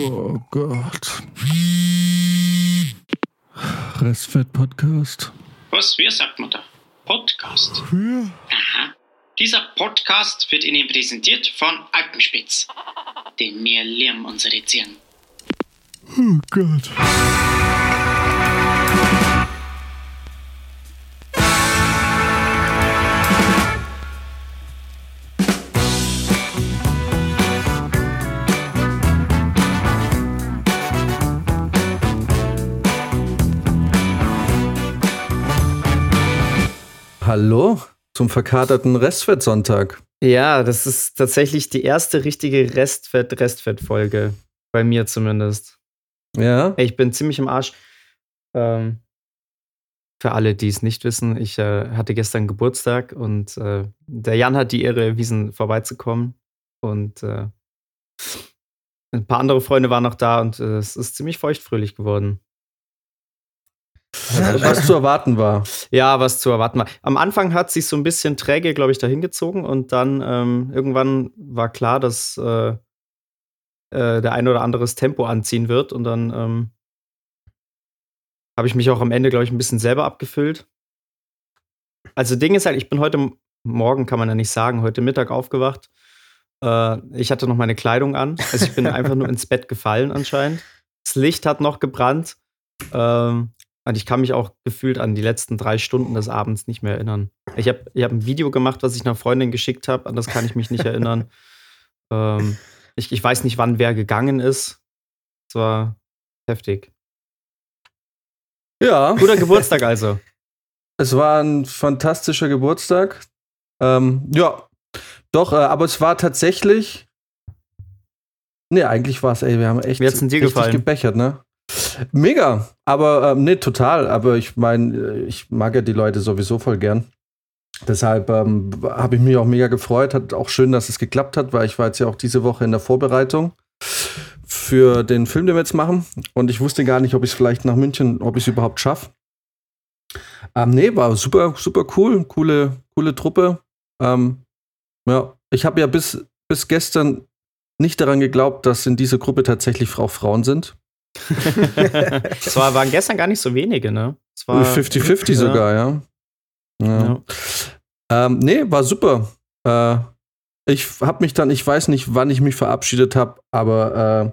Oh Gott. Restfett-Podcast. Was, wie sagt man da? Podcast. Ja. Aha. Dieser Podcast wird Ihnen präsentiert von Alpenspitz. Denn wir lieben unsere Tieren. Oh Gott. Hallo zum verkaterten Restfett-Sonntag. Ja, das ist tatsächlich die erste richtige Restfett-Restfett-Folge. Bei mir zumindest. Ja, Ich bin ziemlich im Arsch. Ähm, für alle, die es nicht wissen, ich äh, hatte gestern Geburtstag und äh, der Jan hat die Ehre erwiesen, vorbeizukommen. Und äh, ein paar andere Freunde waren noch da und äh, es ist ziemlich feuchtfröhlich geworden. Was zu erwarten war. Ja, was zu erwarten war. Am Anfang hat sich so ein bisschen träge, glaube ich, dahin gezogen und dann ähm, irgendwann war klar, dass äh, äh, der ein oder andere das Tempo anziehen wird und dann ähm, habe ich mich auch am Ende, glaube ich, ein bisschen selber abgefüllt. Also Ding ist halt, ich bin heute Morgen, kann man ja nicht sagen, heute Mittag aufgewacht. Äh, ich hatte noch meine Kleidung an. Also ich bin einfach nur ins Bett gefallen anscheinend. Das Licht hat noch gebrannt. Ähm, und ich kann mich auch gefühlt an die letzten drei Stunden des Abends nicht mehr erinnern. Ich habe ich hab ein Video gemacht, was ich einer Freundin geschickt habe, an das kann ich mich nicht erinnern. Ähm, ich, ich weiß nicht, wann wer gegangen ist. Es war heftig. Ja, Guter Geburtstag also. es war ein fantastischer Geburtstag. Ähm, ja, doch, äh, aber es war tatsächlich. Nee, eigentlich war es, ey, wir haben echt Wie hat's dir richtig gefallen? gebechert, ne? Mega, aber ähm, nee, total. Aber ich meine, ich mag ja die Leute sowieso voll gern. Deshalb ähm, habe ich mich auch mega gefreut. Hat auch schön, dass es geklappt hat, weil ich war jetzt ja auch diese Woche in der Vorbereitung für den Film, den wir jetzt machen. Und ich wusste gar nicht, ob ich es vielleicht nach München, ob ich es überhaupt schaffe. Ähm, nee, war super, super cool. Coole, coole Truppe. Ähm, ja, ich habe ja bis, bis gestern nicht daran geglaubt, dass in dieser Gruppe tatsächlich Frau Frauen sind. es war, waren gestern gar nicht so wenige, ne? Es war 50-50 ja. sogar, ja. ja. Ja. Ähm, nee, war super. Äh, ich habe mich dann, ich weiß nicht, wann ich mich verabschiedet habe, aber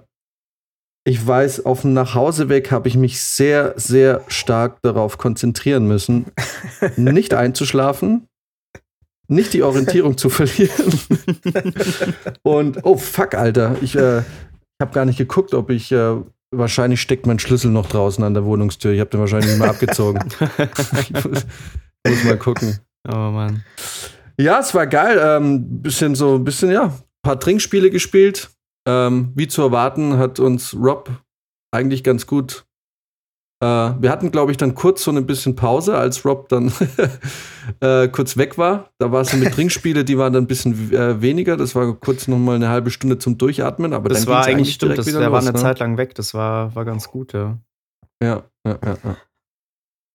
äh, ich weiß, auf dem Nachhauseweg habe ich mich sehr, sehr stark darauf konzentrieren müssen, nicht einzuschlafen, nicht die Orientierung zu verlieren. Und, oh fuck, Alter, ich, äh, habe gar nicht geguckt, ob ich, äh, wahrscheinlich steckt mein Schlüssel noch draußen an der Wohnungstür. Ich habe den wahrscheinlich nicht mehr abgezogen. ich muss, muss mal gucken. Oh Mann. Ja, es war geil. Ähm, bisschen so, ein bisschen, ja, paar Trinkspiele gespielt. Ähm, wie zu erwarten, hat uns Rob eigentlich ganz gut. Äh, wir hatten, glaube ich, dann kurz so ein bisschen Pause, als Rob dann äh, kurz weg war. Da war es so mit Trinkspiele, die waren dann ein bisschen äh, weniger. Das war kurz noch mal eine halbe Stunde zum Durchatmen. Aber Das dann war eigentlich, stimmt, das, der war los, eine ne? Zeit lang weg. Das war, war ganz gut, ja. Ja, ja, ja, ja.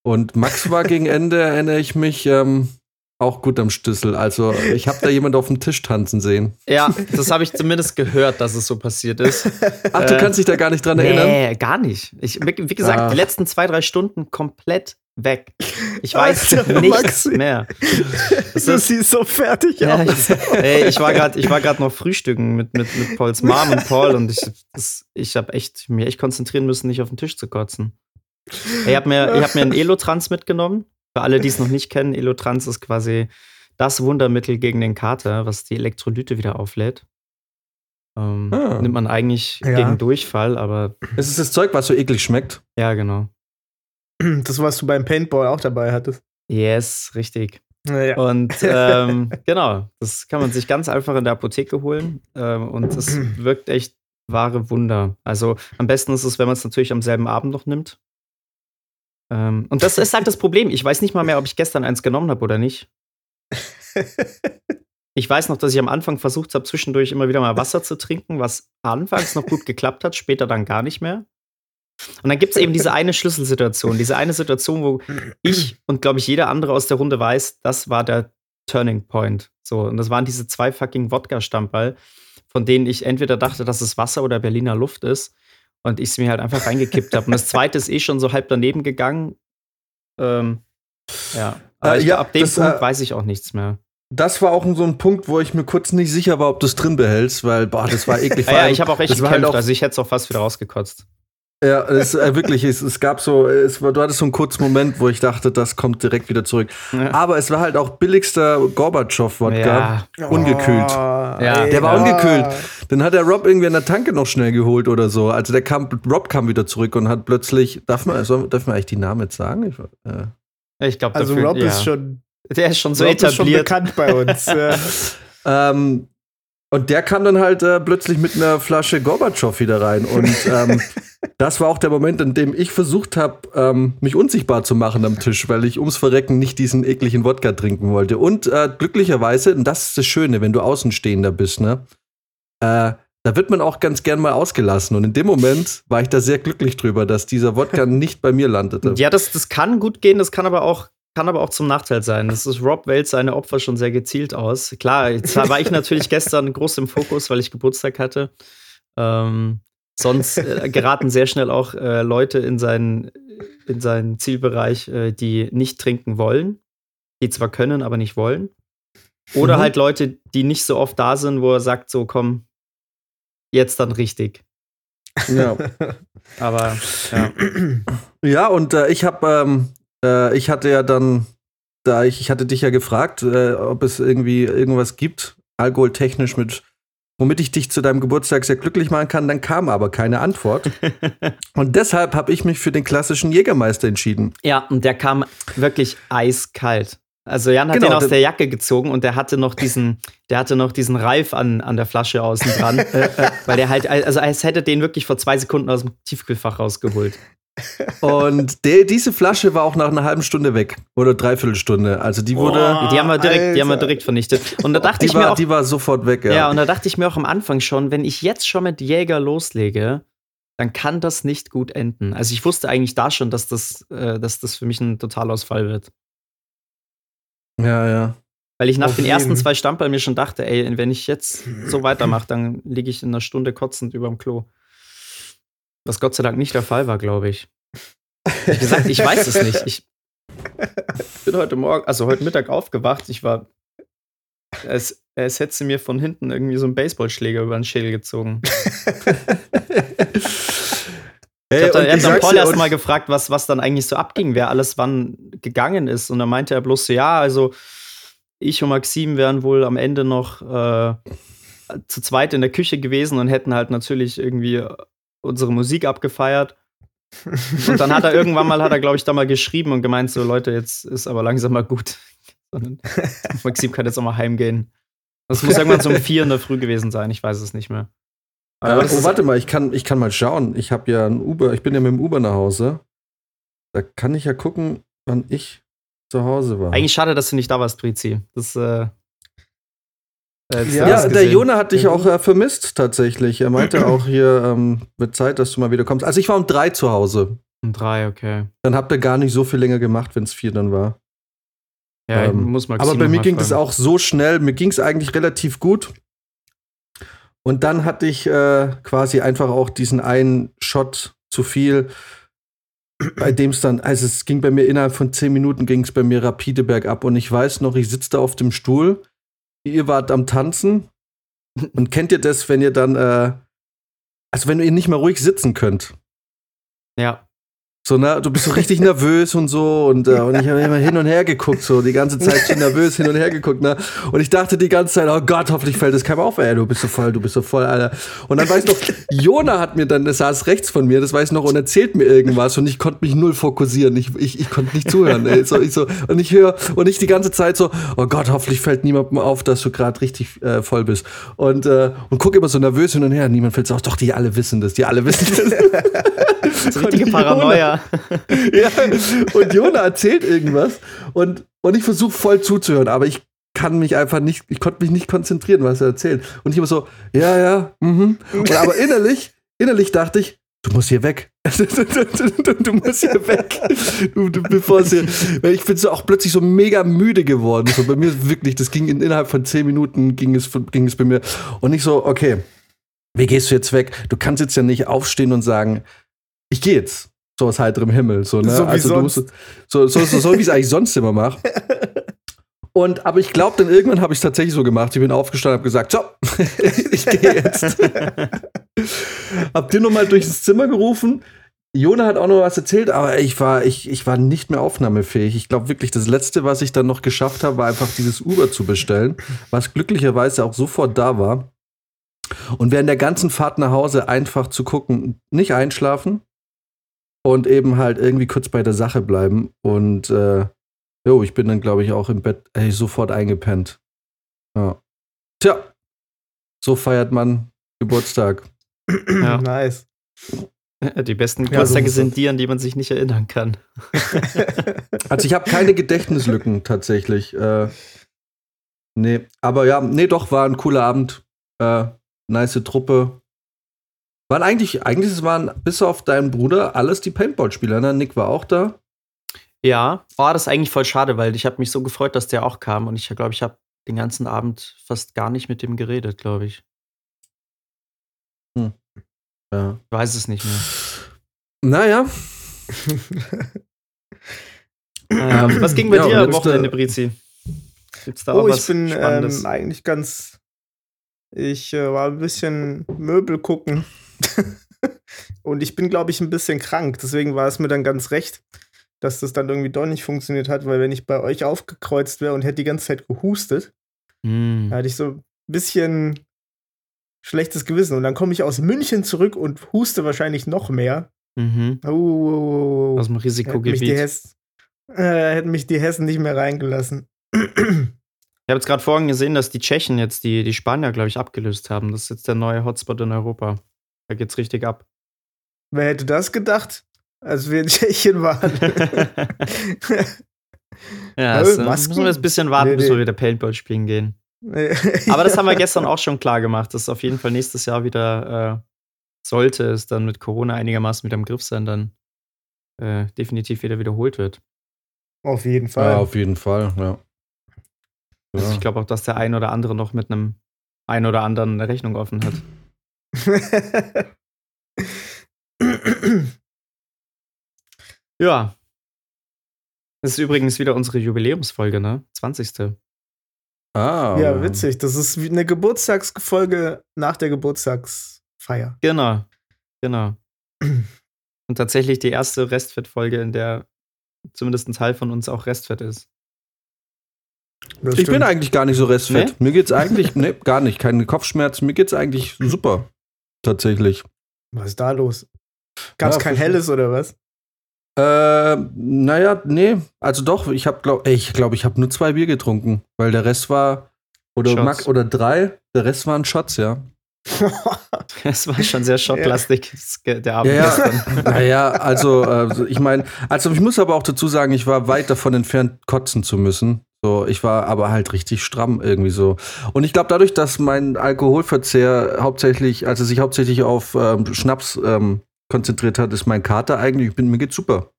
Und Max war gegen Ende, erinnere ich mich, ähm, auch gut am Schlüssel. Also ich habe da jemand auf dem Tisch tanzen sehen. Ja, das habe ich zumindest gehört, dass es so passiert ist. Ach, du Äh, kannst dich da gar nicht dran erinnern? Nee, gar nicht. Ich, wie gesagt, Ah. die letzten zwei, drei Stunden komplett weg. Ich weiß Alter, nichts Maxi. mehr. Das Du ist, siehst so fertig ja, aus. ich, ey, ich war gerade ich war grad noch frühstücken mit, mit, mit Pauls Mom und Paul und ich, das, ich habe echt, mich echt konzentrieren müssen, nicht auf den Tisch zu kotzen. Ich habe mir, ich hab mir einen Elotrans mitgenommen. Für alle, die es noch nicht kennen, Elotrans ist quasi das Wundermittel gegen den Kater, was die Elektrolyte wieder auflädt. Ähm, Ah. Nimmt man eigentlich Ja. gegen Durchfall, aber Es ist das Zeug, was so eklig schmeckt. ja, genau. Das, was du beim Paintball auch dabei hattest. Yes, richtig. Naja. Und ähm, genau, das kann man sich ganz einfach in der Apotheke holen. Ähm, und es wirkt echt wahre Wunder. Also am besten ist es, wenn man es natürlich am selben Abend noch nimmt. Ähm, und das ist halt das Problem. Ich weiß nicht mal mehr, ob ich gestern eins genommen habe oder nicht. Ich weiß noch, dass ich am Anfang versucht habe, zwischendurch immer wieder mal Wasser zu trinken, was anfangs noch gut geklappt hat, später dann gar nicht mehr. Und dann gibt es eben diese eine Schlüsselsituation, diese eine Situation, wo ich und glaube ich jeder andere aus der Runde weiß, das war der Turning Point. So, und das waren diese zwei fucking Wodka-Stammball, von denen ich entweder dachte, dass es Wasser oder Berliner Luft ist und ich es mir halt einfach reingekippt habe. Und das zweite ist eh schon so halb daneben gegangen. Ähm, ja, aber Äh, ja, ab dem das, Punkt äh, weiß ich auch nichts mehr. Das war auch so ein Punkt, wo ich mir kurz nicht sicher war, ob du es drin behältst, weil, boah, das war eklig. Ja, ja, ich habe auch echt das war halt gekämpft, auch- also ich hätte es auch fast wieder rausgekotzt. Ja, es, äh, wirklich, es, es gab so, es war, du hattest so einen kurzen Moment, wo ich dachte, das kommt direkt wieder zurück. Ja. Aber es war halt auch billigster Gorbatschow-Wodka. Ja, Ungekühlt. Ja. Der war ungekühlt. Dann hat der Rob irgendwie an der Tanke noch schnell geholt oder so. Also der kam, Rob kam wieder zurück und hat plötzlich, darf man, soll, darf man eigentlich die Namen jetzt sagen? Ich, äh, ich glaube, Also Rob ja. ist schon, der ist schon so Rob ist schon etabliert. bekannt bei uns. ja. Ähm, und der kam dann halt äh, plötzlich mit einer Flasche Gorbatschow wieder rein. Und ähm, das war auch der Moment, in dem ich versucht habe, ähm, mich unsichtbar zu machen am Tisch, weil ich ums Verrecken nicht diesen ekligen Wodka trinken wollte. Und äh, glücklicherweise, und das ist das Schöne, wenn du Außenstehender bist, ne? Äh, da wird man auch ganz gern mal ausgelassen. Und in dem Moment war ich da sehr glücklich drüber, dass dieser Wodka nicht bei mir landete. Ja, das, das kann gut gehen, das kann aber auch, kann aber auch zum Nachteil sein. Das ist Rob wählt seine Opfer schon sehr gezielt aus. Klar, jetzt war ich natürlich gestern groß im Fokus, weil ich Geburtstag hatte. Ähm, sonst äh, geraten sehr schnell auch äh, Leute in seinen, in seinen Zielbereich, äh, die nicht trinken wollen, die zwar können, aber nicht wollen. Oder Mhm. halt Leute, die nicht so oft da sind, wo er sagt, so komm, jetzt dann richtig. Ja. Aber ja. Ja, und äh, ich habe, ähm, äh, ich hatte ja dann, da ich, ich hatte dich ja gefragt, äh, ob es irgendwie irgendwas gibt, alkoholtechnisch mit, womit ich dich zu deinem Geburtstag sehr glücklich machen kann. Dann kam aber keine Antwort. und deshalb habe ich mich für den klassischen Jägermeister entschieden. Ja, und der kam wirklich eiskalt. Also Jan hat Genau, den aus der Jacke gezogen und der hatte noch diesen, der hatte noch diesen Reif an, an der Flasche außen dran, weil der halt, also als hätte den wirklich vor zwei Sekunden aus dem Tiefkühlfach rausgeholt. Und der, diese Flasche war auch nach einer halben Stunde weg oder dreiviertel Stunde. Also die wurde, Boah. Die haben wir direkt, die haben wir direkt vernichtet. Und da dachte die ich mir war, auch, die war sofort weg. Ja. ja, und da dachte ich mir auch am Anfang schon, wenn ich jetzt schon mit Jäger loslege, dann kann das nicht gut enden. Also ich wusste eigentlich da schon, dass das, äh, dass das für mich ein Totalausfall wird. ja, ja. Weil ich nach Auf den ersten jeden. zwei Stamperl mir schon dachte, ey, wenn ich jetzt so weitermache, dann liege ich in einer Stunde kotzend überm Klo. Was Gott sei Dank nicht der Fall war, glaube ich. Wie gesagt, ich weiß es nicht. Ich bin heute Morgen, also heute Mittag aufgewacht. Ich war, es, es hätte sie mir von hinten irgendwie so einen Baseballschläger über den Schädel gezogen. Ich habe dann, dann Paul dir, erst und- mal gefragt, was, was dann eigentlich so abging, wer alles wann gegangen ist. Und dann meinte er bloß so, ja, also ich und Maxim wären wohl am Ende noch äh, zu zweit in der Küche gewesen und hätten halt natürlich irgendwie unsere Musik abgefeiert. Und dann hat er irgendwann mal, hat er, glaube ich, da mal geschrieben und gemeint, so Leute, jetzt ist aber langsam mal gut. Maxim kann jetzt auch mal heimgehen. Das muss irgendwann so um vier in der Früh gewesen sein, ich weiß es nicht mehr. Ja, das oh, warte mal, ich kann, ich kann mal schauen. Ich habe ja ein Uber, ich bin ja mit dem Uber nach Hause. Da kann ich ja gucken, wann ich zu Hause war. Eigentlich schade, dass du nicht da warst, Prizi. Das, äh, Ja, hast ja, du der. Jona hat dich Ja, auch äh, vermisst, tatsächlich. Er meinte auch hier, ähm, wird Zeit, dass du mal wieder kommst. Also ich war um drei zu Hause. Um drei, okay. Dann habt ihr gar nicht so viel länger gemacht, wenn es vier dann war. Ja, Ähm, muss man Aber bei mir ging das auch so schnell. Mir ging es eigentlich relativ gut. Und dann hatte ich äh, quasi einfach auch diesen einen Shot zu viel, bei dem es dann, also es ging bei mir innerhalb von zehn Minuten ging es bei mir rapide bergab. Und ich weiß noch, ich sitze da auf dem Stuhl, ihr wart am Tanzen. Und kennt ihr das, wenn ihr dann, äh, also wenn ihr nicht mehr ruhig sitzen könnt? Ja. So, ne, du bist so richtig nervös und so und, äh, und ich habe immer hin und her geguckt, so die ganze Zeit schon nervös hin und her geguckt, ne? Und ich dachte die ganze Zeit, oh Gott, hoffentlich fällt es keinem auf, ey, du bist so voll, du bist so voll, Alter. Und dann weiß ich noch, Jona hat mir dann, der saß rechts von mir, das weiß ich noch, und erzählt mir irgendwas und ich konnte mich null fokussieren. Ich, ich, ich konnte nicht zuhören, ey. So, ich so, und ich höre, und ich die ganze Zeit so, oh Gott, hoffentlich fällt niemandem auf, dass du gerade richtig äh, voll bist. Und, äh, und guck immer so nervös hin und her, niemand fällt auf, doch, die alle wissen das, die alle wissen das. So richtige Und Jona- Paranoia. ja, und Jona erzählt irgendwas und, und ich versuche voll zuzuhören, aber ich kann mich einfach nicht, ich konnte mich nicht konzentrieren, was er erzählt. Und ich immer so, ja, ja, mhm. Und aber innerlich, innerlich dachte ich, du musst hier weg. du musst hier weg. Du, du, bevor sie, ich bin so auch plötzlich so mega müde geworden. So bei mir wirklich, das ging in, innerhalb von zehn Minuten ging es, ging es bei mir. Und ich so, okay, wie gehst du jetzt weg? Du kannst jetzt ja nicht aufstehen und sagen, ich gehe jetzt. So aus heiterem Himmel. So, ne? So wie also, du sonst. musst, so, so, so, so wie ich es eigentlich sonst immer mache. Und aber ich glaube, dann irgendwann habe ich es tatsächlich so gemacht. Ich bin aufgestanden, habe gesagt, so, ich gehe jetzt. hab dir nochmal durchs Zimmer gerufen. Jona hat auch noch was erzählt, aber ich war, ich, ich war nicht mehr aufnahmefähig. Ich glaube wirklich, das Letzte, was ich dann noch geschafft habe, war einfach dieses Uber zu bestellen, was glücklicherweise auch sofort da war. Und während der ganzen Fahrt nach Hause einfach zu gucken, nicht einschlafen und eben halt irgendwie kurz bei der Sache bleiben. Und äh, jo, ich bin dann, glaube ich, auch im Bett ey, sofort eingepennt. Ja. Tja, so feiert man Geburtstag. Ja. Nice. Die besten Ja, so Geburtstage muss sind die, an die man sich nicht erinnern kann. Also ich habe keine Gedächtnislücken tatsächlich. Äh, nee, aber ja, nee, doch, war ein cooler Abend. Äh, nice Truppe. Waren eigentlich, eigentlich es waren bis auf deinen Bruder alles die Paintball-Spieler, ne? Nick war auch da. Ja, war das ist eigentlich voll schade, weil ich habe mich so gefreut, dass der auch kam und ich glaube, ich habe den ganzen Abend fast gar nicht mit dem geredet, glaube ich. Ja. Ich weiß es nicht mehr. Naja, Ähm, was ging bei Ja, dir am letzte- Wochenende, Brizi? Gibt's da oh, auch ich bin Spannendes? ähm, eigentlich ganz. Ich äh, war ein bisschen Möbel gucken. Und ich bin, glaube ich, ein bisschen krank. Deswegen war es mir dann ganz recht, dass das dann irgendwie doch nicht funktioniert hat, weil wenn ich bei euch aufgekreuzt wäre und hätte die ganze Zeit gehustet, Hm. da hatte ich so ein bisschen schlechtes Gewissen. Und dann komme ich aus München zurück und huste wahrscheinlich noch mehr. Mhm. Oh, oh, oh, oh. Aus dem Hätten mich, die Risikogebiet. Hessen, äh, hätten mich die Hessen nicht mehr reingelassen. Ich habe jetzt gerade vorhin gesehen, dass die Tschechen jetzt die, die Spanier, glaube ich, abgelöst haben. Das ist jetzt der neue Hotspot in Europa. Da geht's richtig ab. Wer hätte das gedacht, als wir in Tschechien waren? Ja, Äh, das, Masken? müssen wir jetzt ein bisschen warten, Nee, bis nee. wir wieder Paintball spielen gehen. Aber das haben wir gestern auch schon klar gemacht, dass auf jeden Fall nächstes Jahr wieder, äh, sollte es dann mit Corona einigermaßen wieder im Griff sein, dann äh, definitiv wieder wiederholt wird. Auf jeden Fall. ja, auf jeden Fall, ja. Also Ja. ich glaube auch, dass der ein oder andere noch mit einem ein oder anderen eine Rechnung offen hat. Ja. Das ist übrigens wieder unsere Jubiläumsfolge, ne? 20. Ah, ja, witzig. Das ist wie eine Geburtstagsfolge nach der Geburtstagsfeier. Genau. Genau. Und tatsächlich die erste Restfett-Folge, in der zumindest ein Teil von uns auch Restfett ist. Das Ich bin stimmt. eigentlich gar nicht so restfett. Mir geht's eigentlich, ne, gar nicht, keine Kopfschmerzen. Mir geht's eigentlich super. Tatsächlich. Was ist da los? Gab's Ja, kein. Helles oder was? Äh, naja, nee, also doch, ich habe glaub, ey, ich glaube, ich habe nur zwei Bier getrunken, weil der Rest war oder. Max oder drei, der Rest waren Shots, ja. Es war schon sehr schocklastig, das ge- der Abend Ja, ja. naja, also äh, ich meine, also ich muss aber auch dazu sagen, ich war weit davon entfernt, kotzen zu müssen. So, ich war aber halt richtig stramm irgendwie so. Und ich glaube, dadurch, dass mein Alkoholverzehr hauptsächlich, also sich hauptsächlich auf ähm, Schnaps ähm, konzentriert hat, ist mein Kater eigentlich, ich bin, mir geht's super.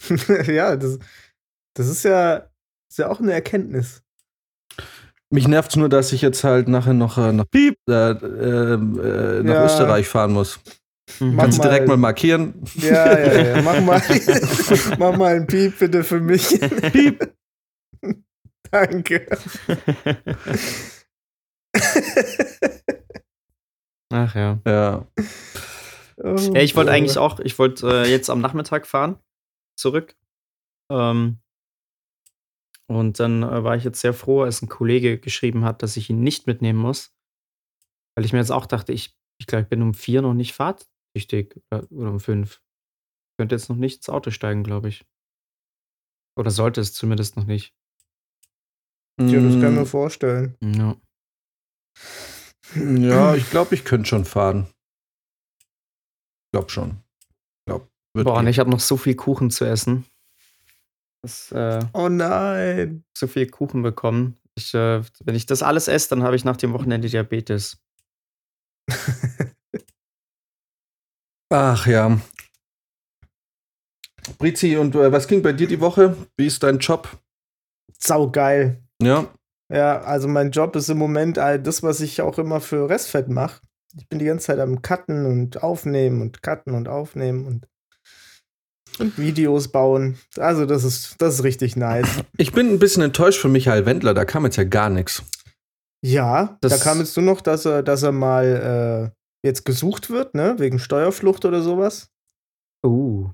ja, das, das ist ja, ist ja auch eine Erkenntnis. Mich nervt's nur, dass ich jetzt halt nachher noch äh, nach, Piep, äh, äh, nach Ja. Österreich fahren muss. Mhm. Kannst du direkt mal markieren? Ja, ja, ja. Mach mal, mach mal einen Piep bitte für mich. Piep. Danke. Ach ja. Ja. Oh, Ja, ich wollte eigentlich auch, ich wollte äh, jetzt am Nachmittag fahren, zurück. Ähm, und dann äh, war ich jetzt sehr froh, als ein Kollege geschrieben hat, dass ich ihn nicht mitnehmen muss. Weil ich mir jetzt auch dachte, ich, ich glaube, ich bin um vier noch nicht fahrtüchtig oder, oder um fünf. Ich könnte jetzt noch nicht ins Auto steigen, glaube ich. Oder sollte es zumindest noch nicht. Ja, das kann ich Mm, mir vorstellen. Ja. Ja, ich glaube, ich könnte schon fahren. Ich glaube schon. Glaub, wird Boah, und ich habe noch so viel Kuchen zu essen. Das, äh, Oh nein. so viel Kuchen bekommen. Ich, äh, wenn ich das alles esse, dann habe ich nach dem Wochenende Diabetes. Ach ja. Brizi, und äh, was ging bei dir die Woche? Wie ist dein Job? Saugeil. Ja. Ja, also mein Job ist im Moment all das, was ich auch immer für Restfett mache. Ich bin die ganze Zeit am Cutten und Aufnehmen und Cutten und Aufnehmen und, und Videos bauen. Also das ist, das ist richtig nice. Ich bin ein bisschen enttäuscht von Michael Wendler, da kam jetzt ja gar nichts. Ja, Das- da kam jetzt nur noch, dass er, dass er mal äh, jetzt gesucht wird, ne? Wegen Steuerflucht oder sowas. Uh.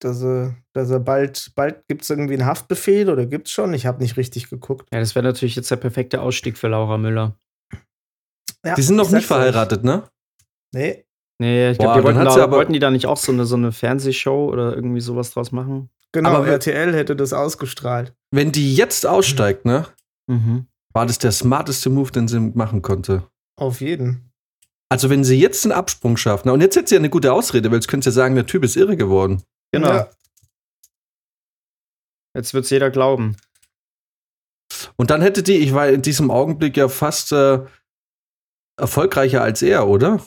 Dass er, dass er bald, bald gibt es irgendwie einen Haftbefehl oder gibt's schon? Ich habe nicht richtig geguckt. Ja, das wäre natürlich jetzt der perfekte Ausstieg für Laura Müller. Ja, Die sind noch ich nicht verheiratet, ne? Nee, Nee, ich glaube, die wollten, hat sie da, aber- wollten die da nicht auch so eine, so eine Fernsehshow oder irgendwie sowas draus machen? genau, Aber RTL hätte das ausgestrahlt. Wenn die jetzt aussteigt, ne? Mhm. War das der smarteste Move, den sie machen konnte. Auf jeden. Also, wenn sie jetzt einen Absprung schafft, na, und jetzt hätte sie ja eine gute Ausrede, weil jetzt könnte sie ja sagen, der Typ ist irre geworden. Genau. Ja. Jetzt wird's jeder glauben. Und dann hätte die, ich war in diesem Augenblick ja fast äh, erfolgreicher als er, oder?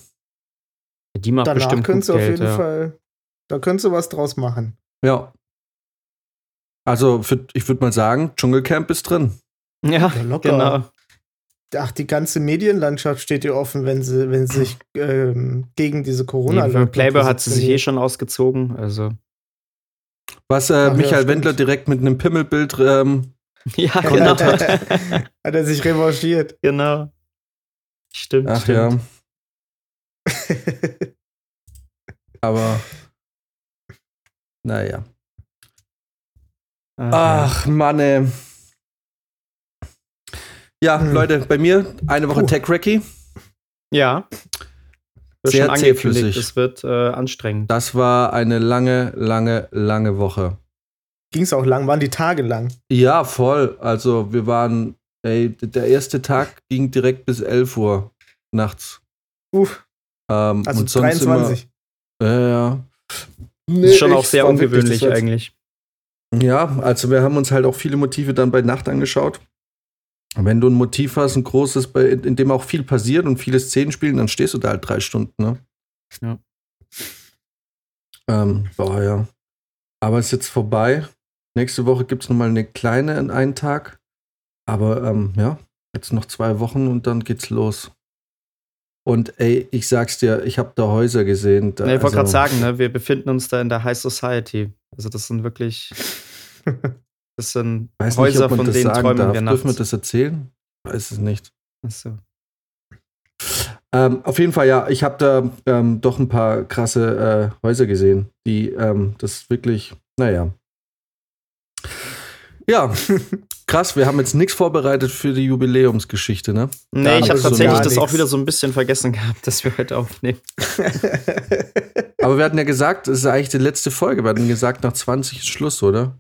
Die macht Danach bestimmt könntest gut du auf Geld, jeden ja. Fall, da könntest du was draus machen. Ja. Also, für, ich würde mal sagen, Dschungelcamp ist drin. Ja, Ja, locker. genau. Ach, die ganze Medienlandschaft steht dir offen, wenn sie, wenn sie sich ähm, gegen diese corona Nee, für Playboy hat sie sich eh schon ausgezogen. Also, Was äh, Ach ja, Michael stimmt. Wendler direkt mit einem Pimmelbild ähm, ja, Genau. hat er sich revanchiert. genau. Stimmt, Ach stimmt. ja, aber naja. Ach, ja. Ach, Mann, ey. Ja, Hm. Leute, bei mir eine Woche Puh. Tech-Recce. Ja. Wird Sehr zähflüssig. es wird äh, anstrengend. Das war eine lange, lange, lange Woche. Ging es auch lang, waren die Tage lang. Ja, voll. Also wir waren, ey, der erste Tag ging direkt bis 11 Uhr nachts. Uff, Ähm, also und sonst 23. Immer, ja, ja. ist schon Nee, auch sehr ungewöhnlich eigentlich. Ja, also wir haben uns halt auch viele Motive dann bei Nacht angeschaut. Wenn du ein Motiv hast, ein großes, bei, in, dem auch viel passiert und viele Szenen spielen, dann stehst du da halt drei Stunden, ne? Ja. Ähm, boah, ja. Aber ist jetzt vorbei. Nächste Woche gibt es nochmal eine kleine in einen Tag. Aber ähm, ja, jetzt noch zwei Wochen und dann geht's los. Und ey, ich sag's dir, ich habe da Häuser gesehen. Da, Ja, ich wollte gerade also- sagen, ne, wir befinden uns da in der High Society. Also das sind wirklich, das sind weiß Häuser, nicht, von das denen sagen träumen darf. wir Dürfen wir nachts. das erzählen? Weiß es nicht. Achso. Ähm, auf jeden Fall, ja, ich habe da ähm, doch ein paar krasse äh, Häuser gesehen, die ähm, das wirklich, naja. Ja, krass, wir haben jetzt nichts vorbereitet für die Jubiläumsgeschichte, ne? Nee, ich habe so tatsächlich das auch wieder so ein bisschen vergessen gehabt, dass wir heute aufnehmen. Aber wir hatten ja gesagt, es ist eigentlich die letzte Folge. Wir hatten gesagt, nach 20 ist Schluss, oder?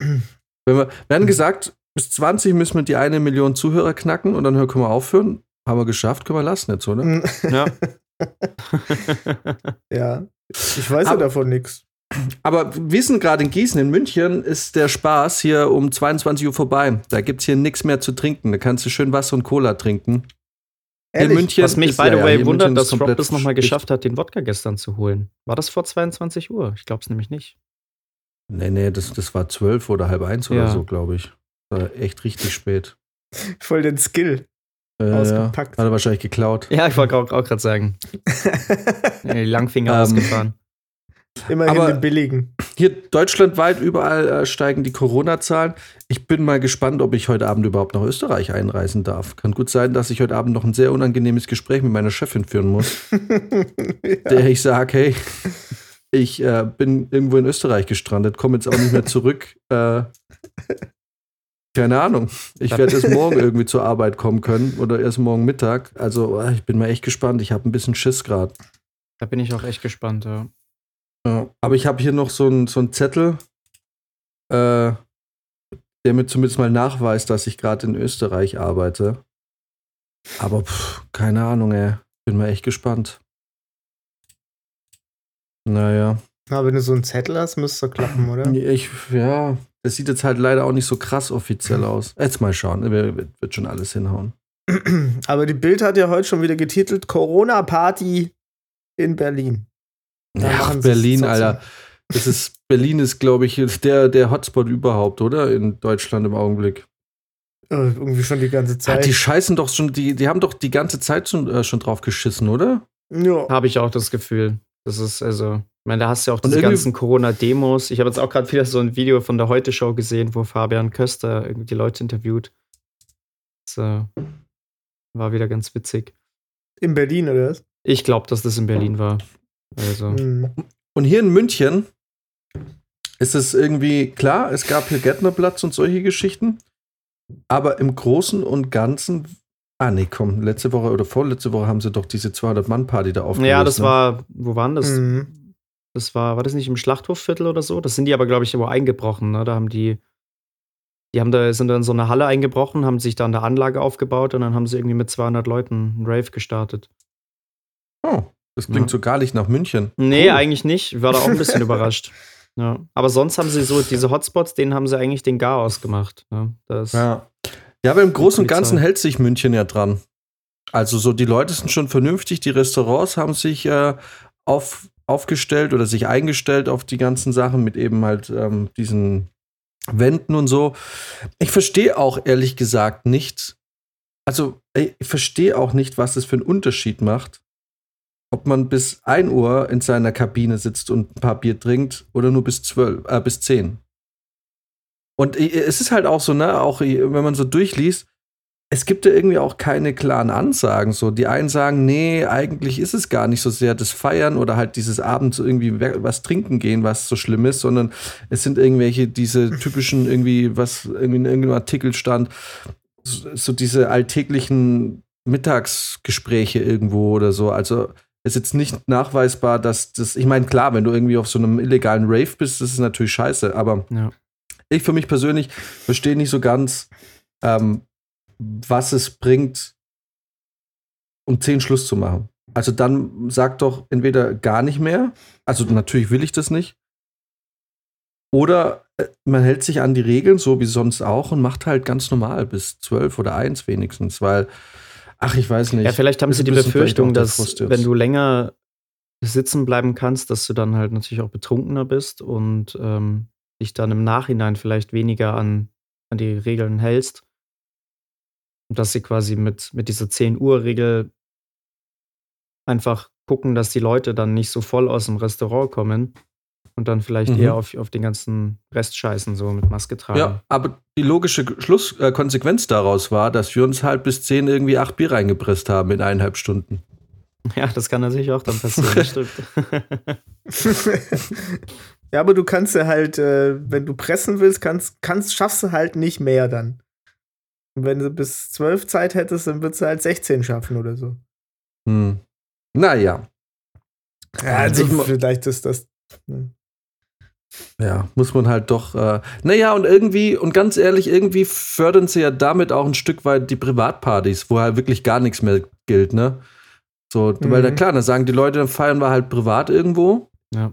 Wenn wir, wir hatten gesagt, bis 20 müssen wir die eine Million Zuhörer knacken und dann können wir aufhören. Haben wir geschafft, können wir lassen jetzt, oder? Ja. ja. Ich weiß ja Aber- davon nichts. Aber wir wissen gerade in Gießen, in München ist der Spaß hier um 22 Uhr vorbei. Da gibt es hier nichts mehr zu trinken. Da kannst du schön Wasser und Cola trinken. In Ehrlich? München Was mich, ist- by ja, the ja, way, in wundert, dass Rob es nochmal geschafft hat, den Wodka gestern zu holen. War das vor 22 Uhr? Ich glaube es nämlich nicht. Nee, nee, das, das war 12 oder halb eins oder Ja. so, glaube ich. War echt richtig spät. Voll den Skill. Äh, ja. Ausgepackt. Hat er wahrscheinlich geklaut. Ja, ich wollte auch, auch gerade sagen. Die Langfinger Ähm, ausgefahren. Immerhin Aber- den billigen. Hier deutschlandweit überall äh, steigen die Corona-Zahlen. Ich bin mal gespannt, ob ich heute Abend überhaupt nach Österreich einreisen darf. Kann gut sein, dass ich heute Abend noch ein sehr unangenehmes Gespräch mit meiner Chefin führen muss. der ich sage, hey, ich äh, bin irgendwo in Österreich gestrandet, komme jetzt auch nicht mehr zurück. Äh, keine Ahnung. Ich werde erst morgen irgendwie zur Arbeit kommen können oder erst morgen Mittag. Also äh, ich bin mal echt gespannt. Ich habe ein bisschen Schiss gerade. Da bin ich auch echt gespannt. Ja. Ja, aber ich habe hier noch so einen so einen Zettel, äh, der mir zumindest mal nachweist, dass ich gerade in Österreich arbeite. Aber pff, keine Ahnung, ey. Bin mal echt gespannt. Naja. Na, wenn du so einen Zettel hast, müsste es klappen, oder? Ich, ja, das sieht jetzt halt leider auch nicht so krass offiziell aus. Jetzt mal schauen, wird, wird schon alles hinhauen. Aber die Bild hat ja heute schon wieder getitelt Corona-Party in Berlin. Sie Berlin, es. Alter. Das ist, Berlin ist, glaube ich, der, der Hotspot überhaupt, oder? In Deutschland im Augenblick. Irgendwie schon die ganze Ja, Zeit. die scheißen doch schon, die, die haben doch die ganze Zeit schon, äh, schon drauf geschissen, oder? ja. Habe ich auch das Gefühl. Das ist also, ich meine, da hast du ja auch diese ganzen Corona-Demos. Ich habe jetzt auch gerade wieder so ein Video von der Heute-Show gesehen, wo Fabian Köster irgendwie die Leute interviewt. Das äh, war wieder ganz witzig. In Berlin, oder was? Ich glaube, dass das in Berlin war. Also, Mhm. Und hier in München ist es irgendwie klar, es gab hier Gärtnerplatz und solche Geschichten. Aber im Großen und Ganzen, ah nee, komm, letzte Woche oder vorletzte Woche haben sie doch diese 200-Mann-Party da aufgelöst. ja, das ne? war, wo waren das? Mhm. Das war, war das nicht im Schlachthofviertel oder so? Das sind die aber, glaube ich, irgendwo eingebrochen. Ne? Da haben die, die haben da, sind da in so eine Halle eingebrochen, haben sich da eine Anlage aufgebaut und dann haben sie irgendwie mit 200 Leuten einen Rave gestartet. Oh, das klingt Ja. so gar nicht nach München. Nee, Cool. eigentlich nicht. Ich war da auch ein bisschen überrascht. Ja. Aber sonst haben sie so, diese Hotspots, denen haben sie eigentlich den Garaus gemacht. Ja, das, Ja. Ja, aber im Großen und. Ganzen hält sich München ja dran. Also so, die Leute sind schon vernünftig, die Restaurants haben sich äh, auf, aufgestellt oder sich eingestellt auf die ganzen Sachen mit eben halt ähm, diesen Wänden und so. Ich verstehe auch ehrlich gesagt nicht, also ich verstehe auch nicht, was es für einen Unterschied macht, ob man bis 1 Uhr in seiner Kabine sitzt und ein paar Bier trinkt oder nur bis 12, äh, bis 10. Und i- es ist halt auch so, ne, auch i- wenn man so durchliest, es gibt ja irgendwie auch keine klaren Ansagen. So, die einen sagen, nee, eigentlich ist es gar nicht so sehr das Feiern oder halt dieses Abends irgendwie we- was trinken gehen, was so schlimm ist, sondern es sind irgendwelche diese typischen irgendwie, was irgendwie in irgendeinem Artikel stand, so, so diese alltäglichen Mittagsgespräche irgendwo oder so. Also ist jetzt nicht nachweisbar, dass das, ich meine, klar, wenn du irgendwie auf so einem illegalen Rave bist, das ist natürlich scheiße, aber Ja. Ich für mich persönlich verstehe nicht so ganz, ähm, was es bringt, um 10 Schluss zu machen. Also dann sag doch entweder gar nicht mehr, also natürlich will ich das nicht, oder äh, man hält sich an die Regeln, so wie sonst auch, und macht halt ganz normal bis 12 oder 1 wenigstens, weil, ach, ich weiß nicht. Ja, vielleicht haben sie die Befürchtung, dass wenn du länger sitzen bleiben kannst, dass du dann halt natürlich auch betrunkener bist und ähm, dich dann im Nachhinein vielleicht weniger an, an die Regeln hältst. Und dass sie quasi mit, mit dieser 10 Uhr-Regel einfach gucken, dass die Leute dann nicht so voll aus dem Restaurant kommen und dann vielleicht Mhm. eher auf, auf den ganzen Rest scheißen, so mit Maske tragen. Ja, aber die logische Schluss, äh, Konsequenz daraus war, dass wir uns halt bis 10 irgendwie 8 Bier reingepresst haben in eineinhalb Stunden. ja, das kann natürlich auch dann passieren, stimmt. ja, aber du kannst ja halt, äh, wenn du pressen willst, kannst, kannst, schaffst du halt nicht mehr dann. Und wenn du bis 12 Zeit hättest, dann würdest du halt 16 schaffen oder so. Hm. Naja, Ja, also Ich mo- vielleicht ist das. hm. ja, muss man halt doch. Äh, naja, und irgendwie, und ganz ehrlich, irgendwie fördern sie ja damit auch ein Stück weit die Privatpartys, wo halt wirklich gar nichts mehr gilt, ne? So, weil da Mhm. klar, dann sagen die Leute, dann feiern wir halt privat irgendwo. Ja.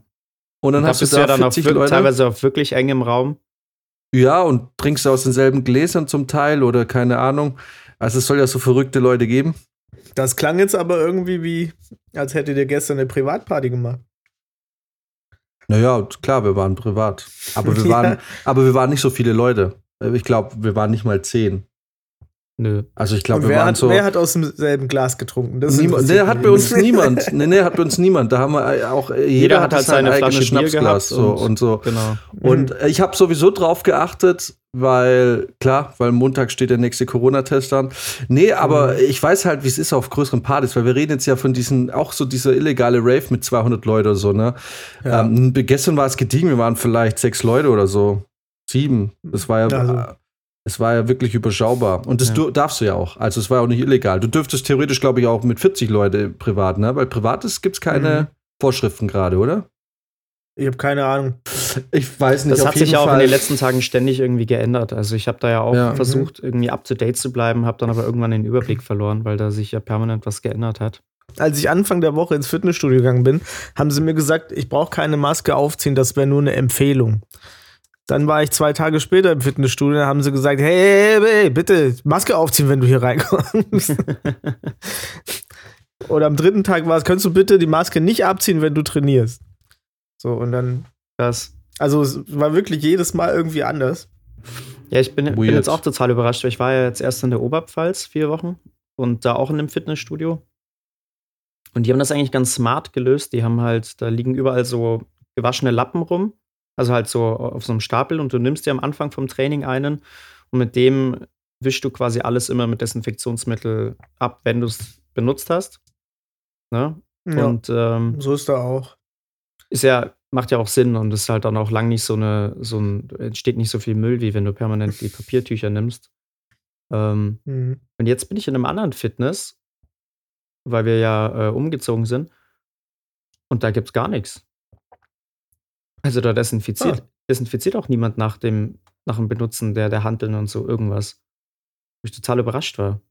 Und dann da hast bist du da ja dann auf, 40 wirk- Leute. teilweise auf wirklich engem Raum. Ja, und trinkst aus denselben Gläsern zum Teil oder keine Ahnung. Also es soll ja so verrückte Leute geben. Das klang jetzt aber irgendwie wie, als hättet ihr gestern eine Privatparty gemacht. Naja, klar, wir waren privat. Aber wir Ja. waren, aber wir waren nicht so viele Leute. Ich glaube, wir waren nicht mal zehn. Nö. Also ich glaube, wir wer waren hat, so. wer hat aus demselben Glas getrunken? Das Niemand, nee, hat bei uns niemand. Nee, nee, hat bei uns niemand. Da haben wir äh, auch, äh, jeder, hat halt sein seine eigenes Schnapsglas so und- so. Genau. Und äh, ich habe sowieso drauf geachtet, weil, klar, weil Montag steht der nächste Corona-Test an. Nee, aber Mhm. ich weiß halt, wie es ist auf größeren Partys, weil wir reden jetzt ja von diesen, auch so dieser illegale Rave mit 200 Leute oder so, ne? Ja. Ähm, gestern war es gediegen, wir waren vielleicht sechs Leute oder so. Sieben. Das war ja, Also. Es war ja wirklich überschaubar. Und das Ja. du, darfst du ja auch. Also es war auch nicht illegal. Du dürftest theoretisch, glaube ich, auch mit 40 Leute privat, ne? Weil privates gibt es keine Mhm. Vorschriften gerade, oder? Ich habe keine Ahnung. Ich weiß nicht. Das auf hat sich ja auch in den letzten Tagen ständig irgendwie geändert. Also ich habe da ja auch Ja. versucht, irgendwie up to date zu bleiben, habe dann aber irgendwann den Überblick verloren, weil da sich ja permanent was geändert hat. Als ich Anfang der Woche ins Fitnessstudio gegangen bin, haben sie mir gesagt, ich brauche keine Maske aufziehen, das wäre nur eine Empfehlung. Dann war ich zwei Tage später im Fitnessstudio, da haben sie gesagt, hey, hey, hey, bitte Maske aufziehen, wenn du hier reinkommst. Oder am dritten Tag war es, könntest du bitte die Maske nicht abziehen, wenn du trainierst. So, und dann, Das. also es war wirklich jedes Mal irgendwie anders. Ja, ich bin, bin jetzt auch total überrascht, weil ich war ja jetzt erst in der Oberpfalz vier Wochen und da auch in einem Fitnessstudio. Und die haben das eigentlich ganz smart gelöst. Die haben halt, da liegen überall so gewaschene Lappen rum, also halt so auf so einem Stapel und du nimmst dir am Anfang vom Training einen und mit dem wischst du quasi alles immer mit Desinfektionsmittel ab, wenn du es benutzt hast. Ne? Ja, Und ähm, so ist da auch. ist ja, macht ja auch Sinn und ist halt dann auch lang nicht so eine, so ein, entsteht nicht so viel Müll, wie wenn du permanent die Papiertücher nimmst. Ähm, Mhm. und jetzt bin ich in einem anderen Fitness, weil wir ja äh, umgezogen sind. Und da gibt's gar nichts. Also da desinfiziert, desinfiziert auch niemand nach dem, nach dem Benutzen der, der Handeln und so irgendwas. Wo ich total überrascht war.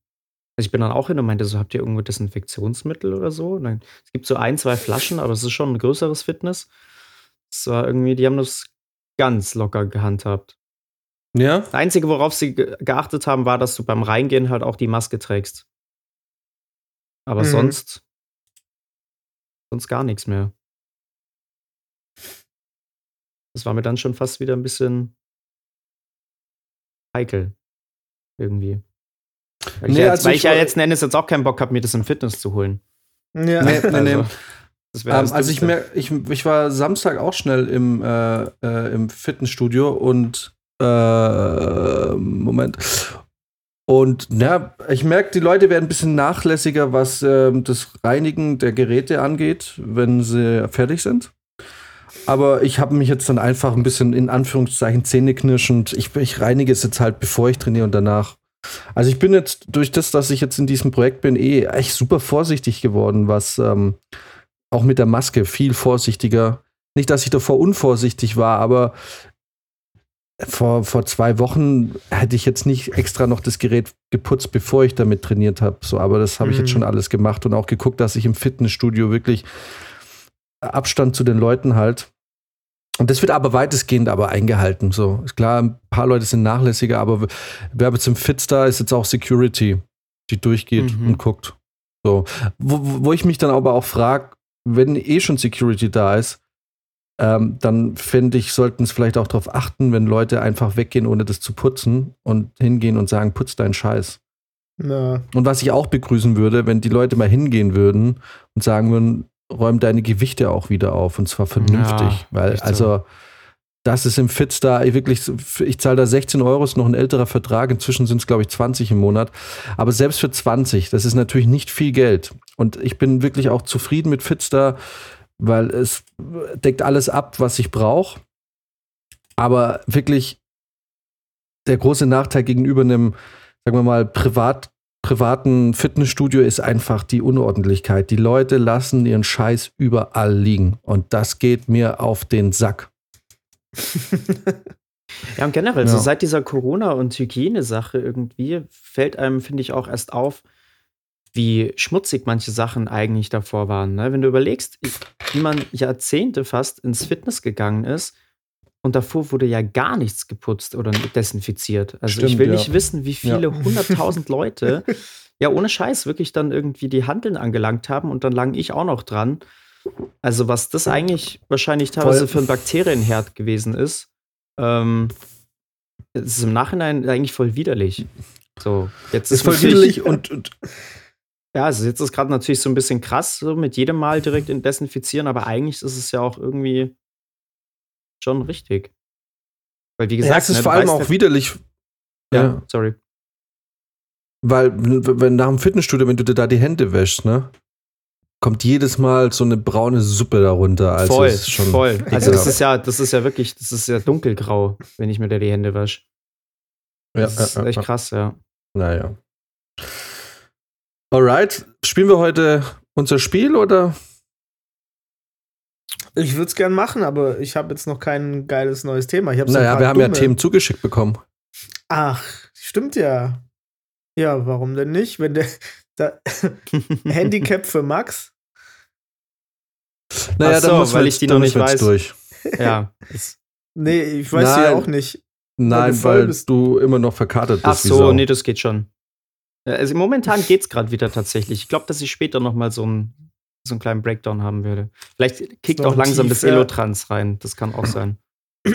Also ich bin dann auch hin und meinte so, habt ihr irgendwo Desinfektionsmittel oder so? Und dann, es gibt so ein, zwei Flaschen, aber es ist schon ein größeres Fitness. Es war irgendwie, die haben das ganz locker gehandhabt. Ja? Das Einzige, worauf sie ge geachtet haben, war, dass du beim Reingehen halt auch die Maske trägst. Aber Mhm. sonst, sonst gar nichts mehr. Das war mir dann schon fast wieder ein bisschen heikel. Irgendwie. Weil ich, Nee, ja, jetzt, also weil ich ich ja letzten Endes jetzt auch keinen Bock habe, mir das im Fitness zu holen. Ja. Nee, nee, nee. Also, das wäre Ähm, das also ich, mer ich, ich war Samstag auch schnell im, äh, äh, im Fitnessstudio und äh, Moment. Und ja, ich merke, die Leute werden ein bisschen nachlässiger, was ähm, das Reinigen der Geräte angeht, wenn sie fertig sind. Aber ich habe mich jetzt dann einfach ein bisschen in Anführungszeichen zähneknirschend. Ich, ich reinige es jetzt halt, bevor ich trainiere und danach. Also ich bin jetzt durch das, dass ich jetzt in diesem Projekt bin, eh echt super vorsichtig geworden, was ähm, auch mit der Maske viel vorsichtiger. Nicht, dass ich davor unvorsichtig war, aber vor, vor zwei Wochen hätte ich jetzt nicht extra noch das Gerät geputzt, bevor ich damit trainiert habe. So, aber das habe ich jetzt Mhm. schon alles gemacht und auch geguckt, dass ich im Fitnessstudio wirklich Abstand zu den Leuten halt. Und das wird aber weitestgehend aber eingehalten. So ist klar, ein paar Leute sind nachlässiger, aber wer aber zum Fitstar ist jetzt auch Security, die durchgeht Mhm. und guckt. So, wo, wo wo ich mich dann aber auch frage, wenn eh schon Security da ist, ähm, dann finde ich, sollten es vielleicht auch darauf achten, wenn Leute einfach weggehen, ohne das zu putzen und hingehen und sagen, putz deinen Scheiß. Na, Und was ich auch begrüßen würde, wenn die Leute mal hingehen würden und sagen würden, räum deine Gewichte auch wieder auf und zwar vernünftig. Ja, weil, so. also, das ist im Fitstar ey, wirklich, ich zahle da 16 Euro, ist noch ein älterer Vertrag, inzwischen sind es, glaube ich, 20 im Monat. Aber selbst für 20, das ist natürlich nicht viel Geld. Und ich bin wirklich auch zufrieden mit Fitstar, weil es deckt alles ab, was ich brauche. Aber wirklich der große Nachteil gegenüber einem, sagen wir mal, privat, privaten Fitnessstudio ist einfach die Unordentlichkeit. Die Leute lassen ihren Scheiß überall liegen. Und das geht mir auf den Sack. Ja, und generell, so Ja. seit dieser Corona- und Hygienesache irgendwie fällt einem, finde ich, auch erst auf, wie schmutzig manche Sachen eigentlich davor waren. Ne? Wenn du überlegst, wie man Jahrzehnte fast ins Fitness gegangen ist und davor wurde ja gar nichts geputzt oder desinfiziert. Also ich Stimmt, will ja. nicht wissen, wie viele hunderttausend Leute ja ohne Scheiß wirklich dann irgendwie die Handeln angelangt haben und dann lang ich auch noch dran. Also was das eigentlich wahrscheinlich teilweise Voll. für ein Bakterienherd gewesen ist, ähm, es ist im Nachhinein eigentlich voll widerlich. So, jetzt Das ist voll widerlich und, und Ja, also jetzt ist gerade natürlich so ein bisschen krass, so mit jedem Mal direkt in desinfizieren, aber eigentlich ist es ja auch irgendwie schon richtig. Weil, wie ja, gesagt, es ist ne, vor allem auch widerlich, Ja, ja. sorry. weil wenn nach dem Fitnessstudio, wenn du dir da die Hände wäschst, ne, kommt jedes Mal so eine braune Suppe darunter. Also voll, ist schon voll. Also das ist ja, das ist ja wirklich, das ist ja dunkelgrau, wenn ich mir da die Hände wasche. ja, Das ist ja, echt ja. krass, ja. Naja. Alright, spielen wir heute unser Spiel oder? Ich würde es gern machen, aber ich habe jetzt noch kein geiles neues Thema. Ich hab so ein Naja, paar wir haben ja dumme- Themen zugeschickt bekommen. Ach, stimmt ja. Ja, warum denn nicht? Wenn der, der Handicap für Max. Naja, so, dann wir weil ich die noch nicht weiß. durch. ja. Nee, ich weiß Nein. ja auch nicht. Nein, du weil bist. du immer noch verkatert bist. Ach so, nee, das geht schon. Ja, Also momentan geht's gerade wieder tatsächlich. Ich glaube, dass ich später noch mal so ein so einen kleinen Breakdown haben würde. Vielleicht kickt auch langsam das tief, ja. Elotrans rein. Das kann auch sein.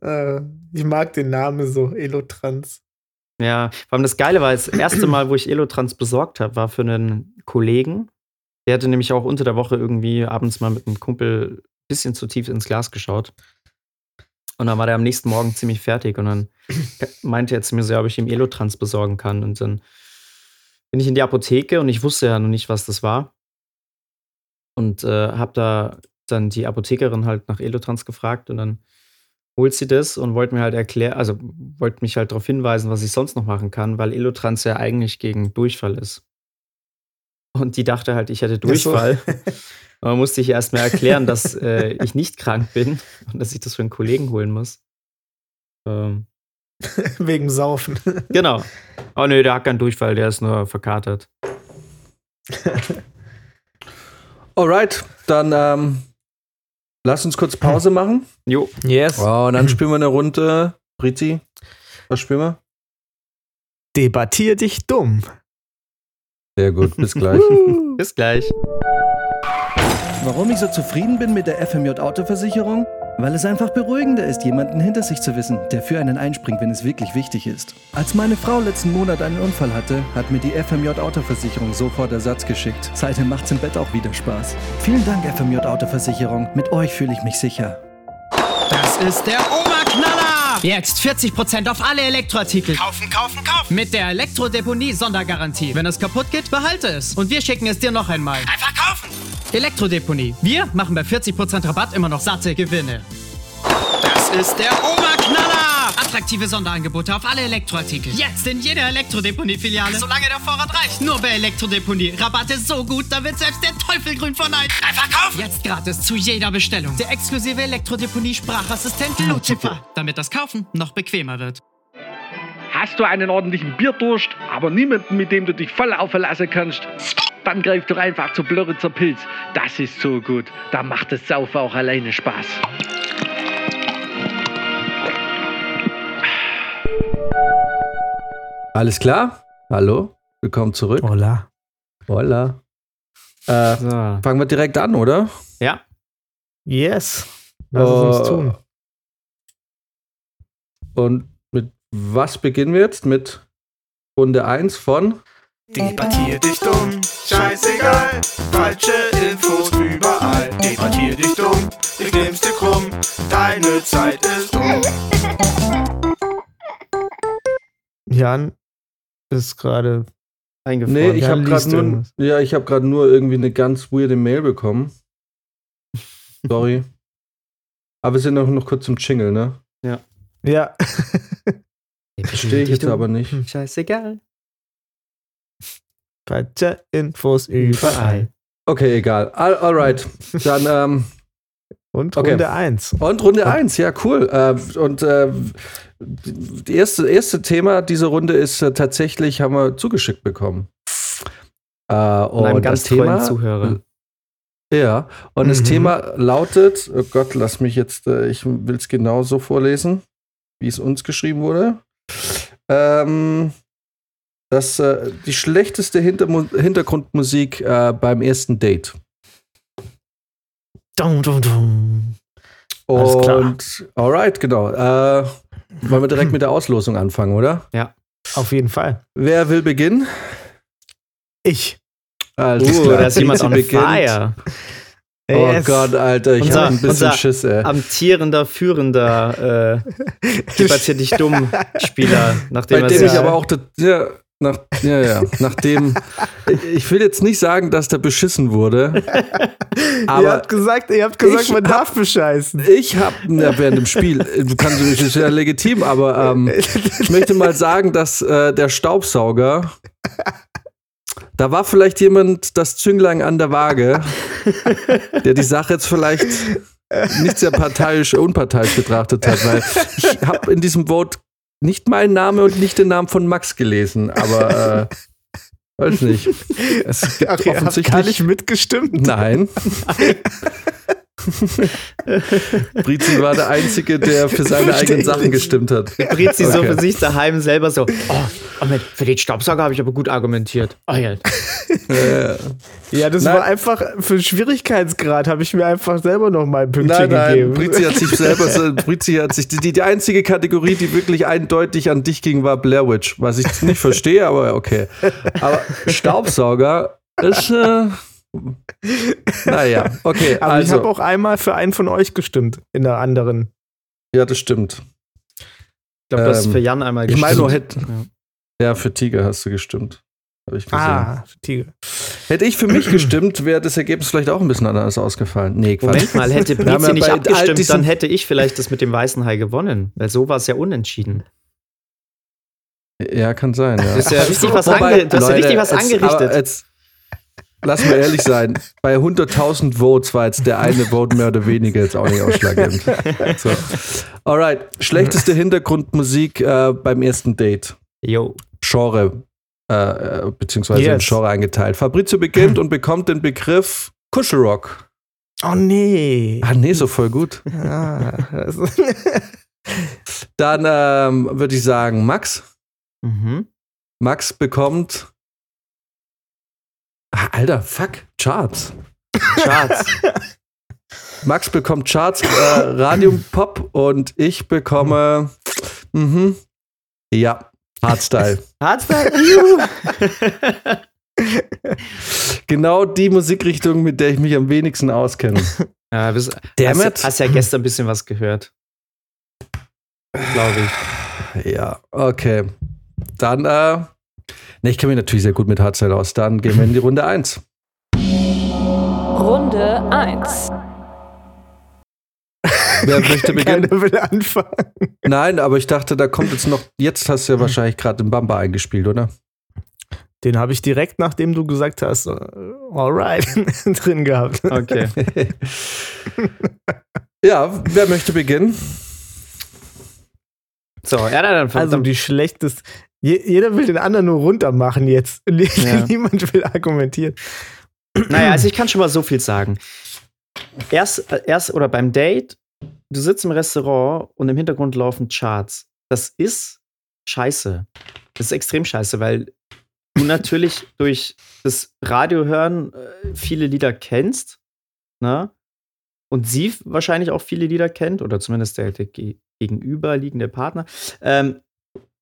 äh, ich mag den Namen so, Elotrans. Ja, vor allem das Geile war, das erste Mal, wo ich Elotrans besorgt habe, war für einen Kollegen. Der hatte nämlich auch unter der Woche irgendwie abends mal mit einem Kumpel ein bisschen zu tief ins Glas geschaut. Und dann war der am nächsten Morgen ziemlich fertig und dann meinte er zu mir so, ja, ob ich ihm Elotrans besorgen kann. Und dann bin ich in die Apotheke und ich wusste ja noch nicht, was das war. Und äh, habe da dann die Apothekerin halt nach Elotrans gefragt und dann holt sie das und wollte mir halt erklären, also wollte mich halt darauf hinweisen, was ich sonst noch machen kann, weil Elotrans ja eigentlich gegen Durchfall ist. Und die dachte halt, ich hätte Durchfall. Und dann musste ich erst mal erklären, dass äh, ich nicht krank bin und dass ich das für einen Kollegen holen muss. Ähm, Wegen Saufen. genau. Oh nö, der hat keinen Durchfall, der ist nur verkatert. Alright, dann ähm, lass uns kurz Pause machen. Jo. Yes. Oh, und dann spielen wir eine Runde. Briti, was spielen wir? Debattier dich dumm. Sehr gut, bis gleich. Bis gleich. Warum ich so zufrieden bin mit der FMJ Autoversicherung? Weil es einfach beruhigender ist, jemanden hinter sich zu wissen, der für einen einspringt, wenn es wirklich wichtig ist. Als meine Frau letzten Monat einen Unfall hatte, hat mir die FMJ Autoversicherung sofort Ersatz geschickt. Seitdem macht's im Bett auch wieder Spaß. Vielen Dank, FMJ Autoversicherung. Mit euch fühle ich mich sicher. Das ist der Oberknaller! Jetzt 40% auf alle Elektroartikel. Kaufen, kaufen, kaufen! Mit der Elektrodeponie-Sondergarantie. Wenn es kaputt geht, behalte es. Und wir schicken es dir noch einmal. Einfach kaufen! Elektrodeponie. Wir machen bei 40% Rabatt immer noch satte Gewinne. Das ist der Oberknaller! Attraktive Sonderangebote auf alle Elektroartikel. Jetzt in jeder Elektrodeponie-Filiale. Solange der Vorrat reicht. Nur bei Elektrodeponie. Rabatte so gut, da wird selbst der Teufel grün vor Neid. Einfach kaufen! Jetzt gratis zu jeder Bestellung. Der exklusive Elektrodeponie-Sprachassistent Lucifer. Damit das Kaufen noch bequemer wird. Hast du einen ordentlichen Bierdurst, aber niemanden, mit dem du dich voll aufverlassen kannst? Dann greif doch einfach zu Blöritzer Pilz. Das ist so gut. Da macht das Saufen auch alleine Spaß. Alles klar? Hallo? Willkommen zurück. Hola. Hola. Äh, So. fangen wir direkt an, oder? Ja. Yes. Lass es uns Oh. tun. Und mit was beginnen wir jetzt? Mit Runde 1 von Debattier dich dumm, scheißegal, falsche Infos überall. Debattier dich dumm, ich nehm's dir krumm, deine Zeit ist um. Jan ist gerade. Eingefroren. Nee, ich Ja, habe gerade nur, irgendwas. ja, ich habe gerade nur irgendwie eine ganz weirde Mail bekommen. Sorry. Aber wir sind noch, noch kurz zum Jingle, ne? Ja. Verstehe ich jetzt aber nicht. Scheißegal. Falsche Infos überall. Okay, egal. All, alright. Dann, ähm, Und Okay. Runde 1. und Runde 1, ja, cool. Äh, und äh, die erste, erste Thema dieser Runde ist äh, tatsächlich, haben wir zugeschickt bekommen. Äh, Und einem ganz das Thema, Zuhörer. Ja, und das Mhm. Thema lautet, oh Gott, lass mich jetzt, äh, ich will es genau so vorlesen, wie es uns geschrieben wurde. Ähm, das, äh, die schlechteste Hintermu Hintergrundmusik äh, beim ersten Date. Dum, dum, dum. Alles klar. Alright, genau. Wollen wir direkt mit der Auslosung anfangen, oder? Auf jeden Fall. Wer will beginnen? Ich. Alles Uh, klar, da ist jemand on beginnt. fire. Oh Yes. Gott, Alter, ich Unser- hab ein bisschen unser- Schiss, ey. Amtierender, führender, äh, debattier dich dumm Spieler, nachdem Bei dem ich aber auch, ja, nach, ja, ja, nachdem, ich will jetzt nicht sagen, dass der beschissen wurde, ihr aber habt gesagt, ihr habt gesagt, man hab- darf bescheißen. ich habe ja, während dem Spiel, du kannst das ist ja legitim, aber ähm, ich möchte mal sagen, dass äh, der Staubsauger, da war vielleicht jemand das Zünglein an der Waage, der die Sache jetzt vielleicht nicht sehr parteiisch, unparteiisch betrachtet hat, weil ich habe in diesem Vote nicht meinen Namen und nicht den Namen von Max gelesen, aber äh, weiß nicht. Es gibt Ach, habt gar offensichtlich nicht mitgestimmt. Nein. Brizi war der Einzige, der für seine Versteh eigenen Sachen nicht. gestimmt hat. Brizi so Okay. für sich daheim selber so, oh, oh Mensch, für den Staubsauger habe ich aber gut argumentiert. Oh ja. Ja, das Nein. war einfach für Schwierigkeitsgrad, habe ich mir einfach selber noch mal ein Pünktchen nein, nein, gegeben. Brizi hat sich selber, so- Brizi hat sich, die, die einzige Kategorie, die wirklich eindeutig an dich ging, war Blair Witch. Was ich nicht verstehe, aber okay. Aber Staubsauger ist, äh, naja, okay, Aber ich also, habe auch einmal für einen von euch gestimmt, in der anderen. ja, das stimmt. Ich glaube, das ist Ähm, für Jan einmal Ich meine, nur gestimmt. hätte, ja, für Tiger hast du gestimmt. Habe ich gesehen. Ah, Tiger. Hätte ich für mich gestimmt, wäre das Ergebnis vielleicht auch ein bisschen anders ausgefallen. Nee, Quatsch. Moment mal, hätte Brizi ja nicht abgestimmt, dann hätte ich vielleicht das mit dem weißen Hai gewonnen. Weil so war es ja unentschieden. Ja, kann sein, ja. Du hast ja richtig was, Wobei, ange du hast ja richtig was jetzt- angerichtet. Aber jetzt, lass mal ehrlich sein, bei 100.000 Votes war jetzt der eine Vote mehr oder weniger jetzt auch nicht ausschlaggebend. So. Alright, schlechteste Hintergrundmusik äh, beim ersten Date. Jo. Genre, äh, äh, beziehungsweise Yes. in Genre eingeteilt. Fabrizio beginnt und bekommt den Begriff Kuschelrock. Oh nee. Ah, nee, so voll gut. Ah, Dann ähm, würde ich sagen, Max. Mhm. Max bekommt. Ah, Alter, fuck, Charts. Charts. Max bekommt Charts, äh, Radium Pop und ich bekomme. Mhm. Ja, Hardstyle. Hardstyle. Juhu. genau die Musikrichtung, mit der ich mich am wenigsten auskenne. ja, bis, Damn hast, it. hast ja gestern ein bisschen was gehört. Glaube ich. Ja, okay. Dann, äh. Ne, ich kenne mich natürlich sehr gut mit Hardstyle aus. Dann gehen wir in die Runde 1. Runde 1. Wer möchte beginnen? Keiner will anfangen. Nein, aber ich dachte, da kommt jetzt noch. Jetzt hast du ja wahrscheinlich gerade den Bamba eingespielt, oder? Den habe ich direkt, nachdem du gesagt hast, äh, alright, drin gehabt. Okay. ja, wer möchte beginnen? So, ja, dann, dann Also die schlechteste. Je, jeder will den anderen nur runter machen jetzt. Ja. Niemand will argumentieren. Naja, also ich kann schon mal so viel sagen. Erst, äh, erst oder beim Date, du sitzt im Restaurant und im Hintergrund laufen Charts. Das ist scheiße. Das ist extrem scheiße, weil du natürlich durch das Radio hören äh, viele Lieder kennst, ne? Und sie wahrscheinlich auch viele Lieder kennt, oder zumindest der, der ge- gegenüberliegende Partner. Ähm,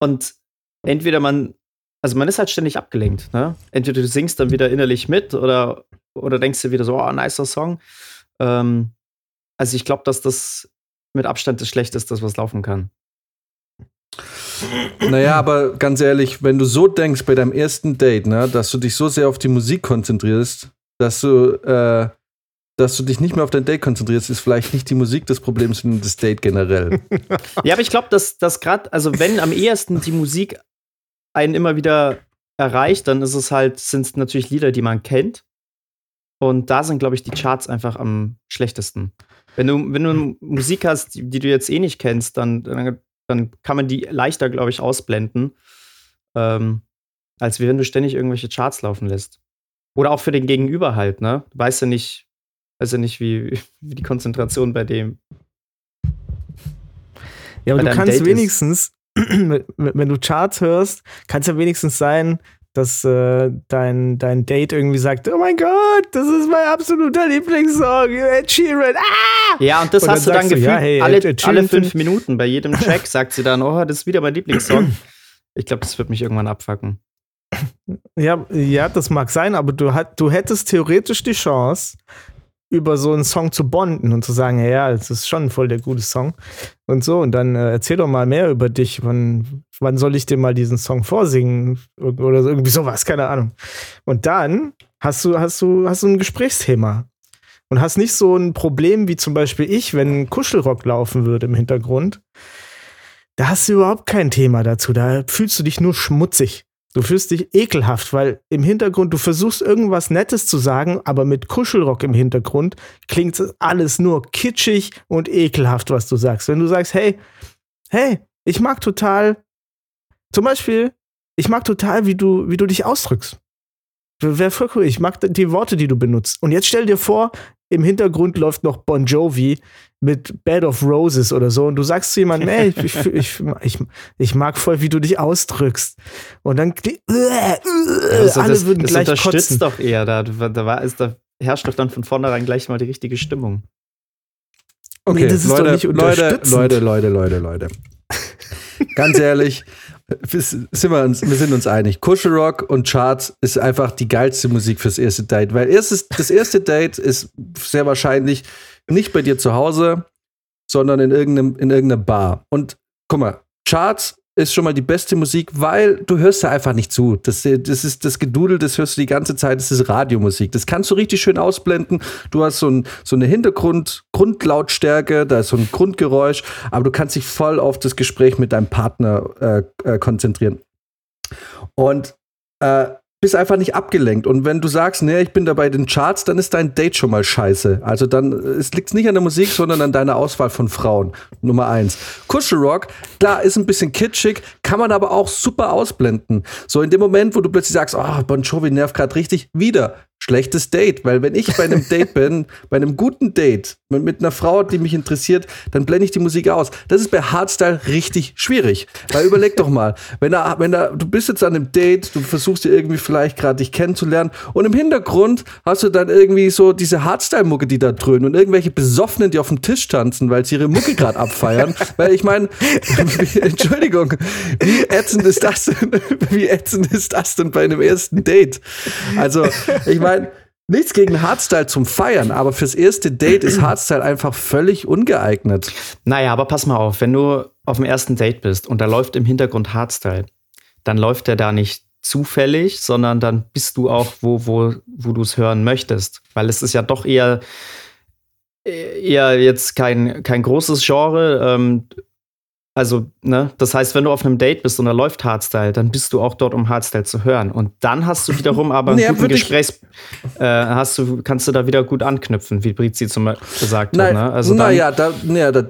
und entweder man, also man ist halt ständig abgelenkt, ne? Entweder du singst dann wieder innerlich mit oder, oder denkst dir wieder so, oh, nicer Song. Ähm, also ich glaube, dass das mit Abstand das Schlechteste ist, was laufen kann. Naja, aber ganz ehrlich, wenn du so denkst bei deinem ersten Date, ne, dass du dich so sehr auf die Musik konzentrierst, dass du, äh, dass du dich nicht mehr auf dein Date konzentrierst, ist vielleicht nicht die Musik das Problem, sondern das Date generell. Ja, aber ich glaube, dass das gerade, also wenn am ehesten die Musik einen immer wieder erreicht, dann ist es halt, sind es natürlich Lieder, die man kennt. Und da sind, glaube ich, die Charts einfach am schlechtesten. Wenn du, wenn du Musik hast, die, die du jetzt eh nicht kennst, dann, dann, dann kann man die leichter, glaube ich, ausblenden, ähm, als wenn du ständig irgendwelche Charts laufen lässt. Oder auch für den Gegenüber halt, ne? Du weißt ja nicht, weißt ja nicht, wie, wie die Konzentration bei dem. Ja, aber du kannst Date ist. wenigstens, wenn wenn du Charts hörst, kann es ja wenigstens sein, dass äh, dein, dein Date irgendwie sagt, oh mein Gott, das ist mein absoluter Lieblingssong, Ed Sheeran, ah! Ja, und das Und hast dann du dann gefühlt ja, hey, alle, alle fünf Minuten. Bei jedem Track sagt sie dann, oh, das ist wieder mein Lieblingssong. Ich glaube, das wird mich irgendwann abfacken. Ja, ja, das mag sein, aber du, hat, du hättest theoretisch die Chance, über so einen Song zu bonden und zu sagen, ja, das ist schon voll der gute Song und so. Und dann äh, erzähl doch mal mehr über dich. Wann, wann soll ich dir mal diesen Song vorsingen? Oder irgendwie sowas, keine Ahnung. Und dann hast du, hast du, hast du ein Gesprächsthema. Und hast nicht so ein Problem wie zum Beispiel ich, wenn Kuschelrock laufen würde im Hintergrund. Da hast du überhaupt kein Thema dazu. Da fühlst du dich nur schmutzig. Du fühlst dich ekelhaft, weil im Hintergrund, du versuchst irgendwas Nettes zu sagen, aber mit Kuschelrock im Hintergrund klingt es alles nur kitschig und ekelhaft, was du sagst. Wenn du sagst, hey, hey, ich mag total, zum Beispiel, ich mag total, wie du, wie du dich ausdrückst. Wäre voll cool. Ich mag die Worte, die du benutzt. Und jetzt stell dir vor, im Hintergrund läuft noch Bon Jovi mit Bed of Roses oder so und du sagst zu jemandem, ey, ich, ich, ich, ich, ich mag voll, wie du dich ausdrückst. Und dann äh, äh, Also alle das, würden das gleich unterstützt kotzen. doch eher. Da, da, war, ist, da herrscht doch dann von vornherein gleich mal die richtige Stimmung. Okay, Nee, das ist doch Leute, nicht Leute. Leute, Leute, Leute, Leute. Ganz ehrlich, sind wir, uns, wir sind uns einig. Kuschelrock und Charts ist einfach die geilste Musik fürs erste Date, weil erstes, das erste Date ist sehr wahrscheinlich nicht bei dir zu Hause, sondern in irgendeinem, in irgendeiner Bar. Und guck mal, Charts ist schon mal die beste Musik, weil du hörst da einfach nicht zu. Das, das ist das Gedudel, das hörst du die ganze Zeit, das ist Radiomusik. Das kannst du richtig schön ausblenden. Du hast so, ein, so eine Hintergrund, Grundlautstärke, da ist so ein Grundgeräusch, aber du kannst dich voll auf das Gespräch mit deinem Partner äh, äh, konzentrieren. Und äh, bist einfach nicht abgelenkt. Und wenn du sagst, nee, ich bin da bei den Charts, dann ist dein Date schon mal scheiße. Also dann, es liegt nicht an der Musik, sondern an deiner Auswahl von Frauen. Nummer eins. Kuschelrock, klar, ist ein bisschen kitschig, kann man aber auch super ausblenden. So in dem Moment, wo du plötzlich sagst, oh, Bon Jovi nervt gerade richtig, wieder schlechtes Date. Weil wenn ich bei einem Date bin, bei einem guten Date, mit, mit einer Frau, die mich interessiert, dann blende ich die Musik aus. Das ist bei Hardstyle richtig schwierig. Weil überleg doch mal, wenn da, wenn da, du bist jetzt an einem Date, du versuchst dir irgendwie vielleicht gerade dich kennenzulernen und im Hintergrund hast du dann irgendwie so diese Hardstyle-Mucke, die da dröhnen und irgendwelche Besoffenen, die auf dem Tisch tanzen, weil sie ihre Mucke gerade abfeiern. Weil ich meine, Entschuldigung, wie ätzend ist das denn? Wie ätzend ist das denn bei einem ersten Date? Also, ich meine, nichts gegen Hardstyle zum Feiern, aber fürs erste Date ist Hardstyle einfach völlig ungeeignet. Naja, aber pass mal auf, wenn du auf dem ersten Date bist und da läuft im Hintergrund Hardstyle, dann läuft der da nicht zufällig, sondern dann bist du auch, wo, wo, wo du es hören möchtest. Weil es ist ja doch eher, eher jetzt kein, kein großes Genre. Ähm, also, ne, das heißt, wenn du auf einem Date bist und da läuft Hardstyle, dann bist du auch dort, um Hardstyle zu hören. Und dann hast du wiederum aber einen Naja, guten Gesprächs, äh, hast du, kannst du da wieder gut anknüpfen, wie Brizi zum Beispiel gesagt Nein, hat. Ne? Also naja, da, naja, da,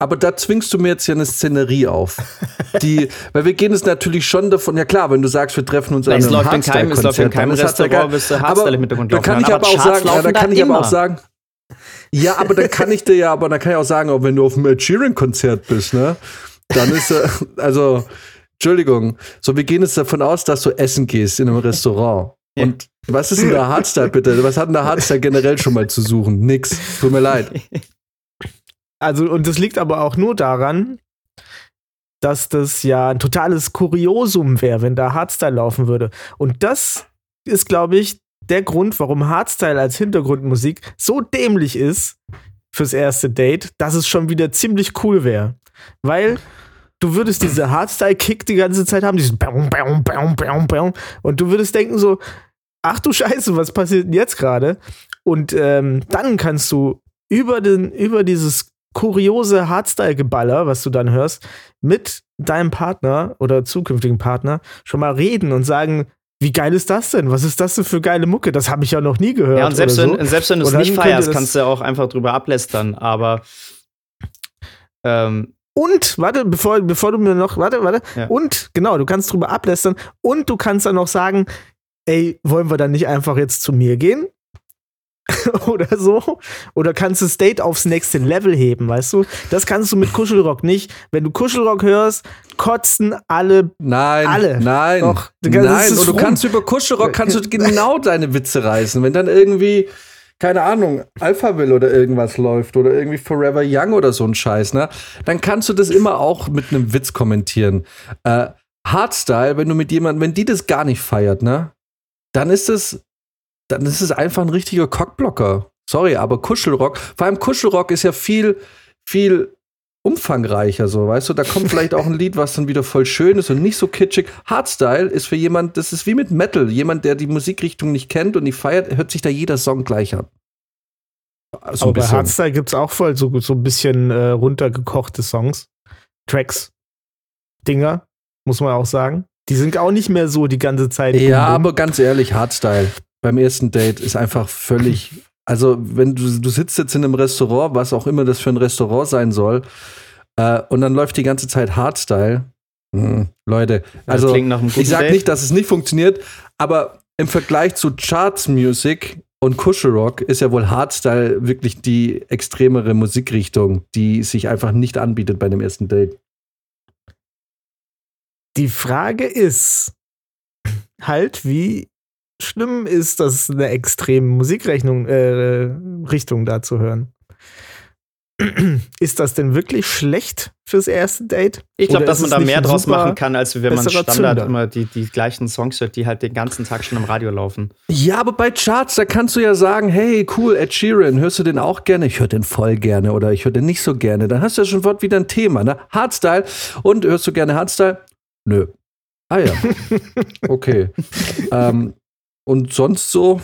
aber da zwingst du mir jetzt ja eine Szenerie auf. Die, weil wir gehen es natürlich schon davon, ja klar, wenn du sagst, wir treffen uns Na, an einem keinem- es läuft in Hardstyle-Konzert, keinem Restaurant, wirst du Hardstyle im Hintergrund laufen kann ich aber aber auch Charts sagen, ja, da kann ich aber auch sagen, ja, aber dann kann ich dir ja, aber dann kann ich auch sagen, auch wenn du auf einem Ed Sheeran-Konzert bist, ne, dann ist, äh, also, Entschuldigung, so wir gehen jetzt davon aus, dass du essen gehst in einem Restaurant. Ja. Und was ist denn der Hardstyle bitte? Was hat denn der Hardstyle generell schon mal zu suchen? Nix. Tut mir leid. Also, und das liegt aber auch nur daran, dass das ja ein totales Kuriosum wäre, wenn da Hardstyle laufen würde. Und das ist, glaube ich, der Grund, warum Hardstyle als Hintergrundmusik so dämlich ist fürs erste Date, dass es schon wieder ziemlich cool wäre. Weil du würdest diese Hardstyle-Kick die ganze Zeit haben, diesen Baum, Baum, Baum, Baum, Baum. Und du würdest denken so, ach du Scheiße, was passiert denn jetzt gerade? Und ähm, dann kannst du über, den, über dieses kuriose Hardstyle-Geballer, was du dann hörst, mit deinem Partner oder zukünftigen Partner schon mal reden und sagen, wie geil ist das denn? Was ist das denn für geile Mucke? Das habe ich ja noch nie gehört. Ja, und selbst wenn, so. selbst wenn du es nicht feierst, kannst du auch einfach drüber ablästern. Aber ähm, Und, warte, bevor, bevor du mir noch, warte, warte. Ja. Und, genau, du kannst drüber ablästern und du kannst dann noch sagen, ey, wollen wir dann nicht einfach jetzt zu mir gehen? Oder so. Oder kannst du das Date aufs nächste Level heben, weißt du? Das kannst du mit Kuschelrock nicht. Wenn du Kuschelrock hörst, kotzen alle. Nein, Alle. nein, Doch, du kannst- nein. Und du rum. kannst über Kuschelrock kannst du genau deine Witze reißen. Wenn dann irgendwie, keine Ahnung, Alphaville oder irgendwas läuft oder irgendwie Forever Young oder so ein Scheiß, ne, dann kannst du das immer auch mit einem Witz kommentieren. Äh, Hardstyle, wenn du mit jemandem, wenn die das gar nicht feiert, ne, dann ist es, dann ist es einfach ein richtiger Cockblocker. Sorry, aber Kuschelrock, vor allem Kuschelrock ist ja viel, viel umfangreicher, so, weißt du, da kommt vielleicht auch ein Lied, was dann wieder voll schön ist und nicht so kitschig. Hardstyle ist für jemand, das ist wie mit Metal. Jemand, der die Musikrichtung nicht kennt und die feiert, hört sich da jeder Song gleich an. So Aber bei. Hardstyle gibt es auch voll so, so ein bisschen äh, runtergekochte Songs. Tracks. Dinger, muss man auch sagen. Die sind auch nicht mehr so die ganze Zeit. Ja, aber ganz ehrlich, Hardstyle beim ersten Date ist einfach völlig. Also, wenn du, du sitzt jetzt in einem Restaurant, was auch immer das für ein Restaurant sein soll, äh, und dann läuft die ganze Zeit Hardstyle. Hm, Leute, das also klingt nach einem guten ich sage Date. nicht, dass es nicht funktioniert, aber im Vergleich zu Charts Music Und Kuschelrock ist ja wohl Hardstyle wirklich die extremere Musikrichtung, die sich einfach nicht anbietet bei dem ersten Date. Die Frage ist halt, wie schlimm ist das, eine extreme Musikrechnung, äh, Richtung da zu hören? Ist das denn wirklich schlecht fürs erste Date? Ich glaube, dass man da mehr draus machen kann, als wenn man Standard Zünder? immer die, die gleichen Songs hört, die halt den ganzen Tag schon im Radio laufen. Ja, aber bei Charts, da kannst du ja sagen, hey, cool, Ed Sheeran, hörst du den auch gerne? Ich höre den voll gerne oder ich höre den nicht so gerne. Dann hast du ja schon fort wieder ein Thema, ne? Hardstyle. Und hörst du gerne Hardstyle? Nö. Ah ja. Okay. ähm, und sonst so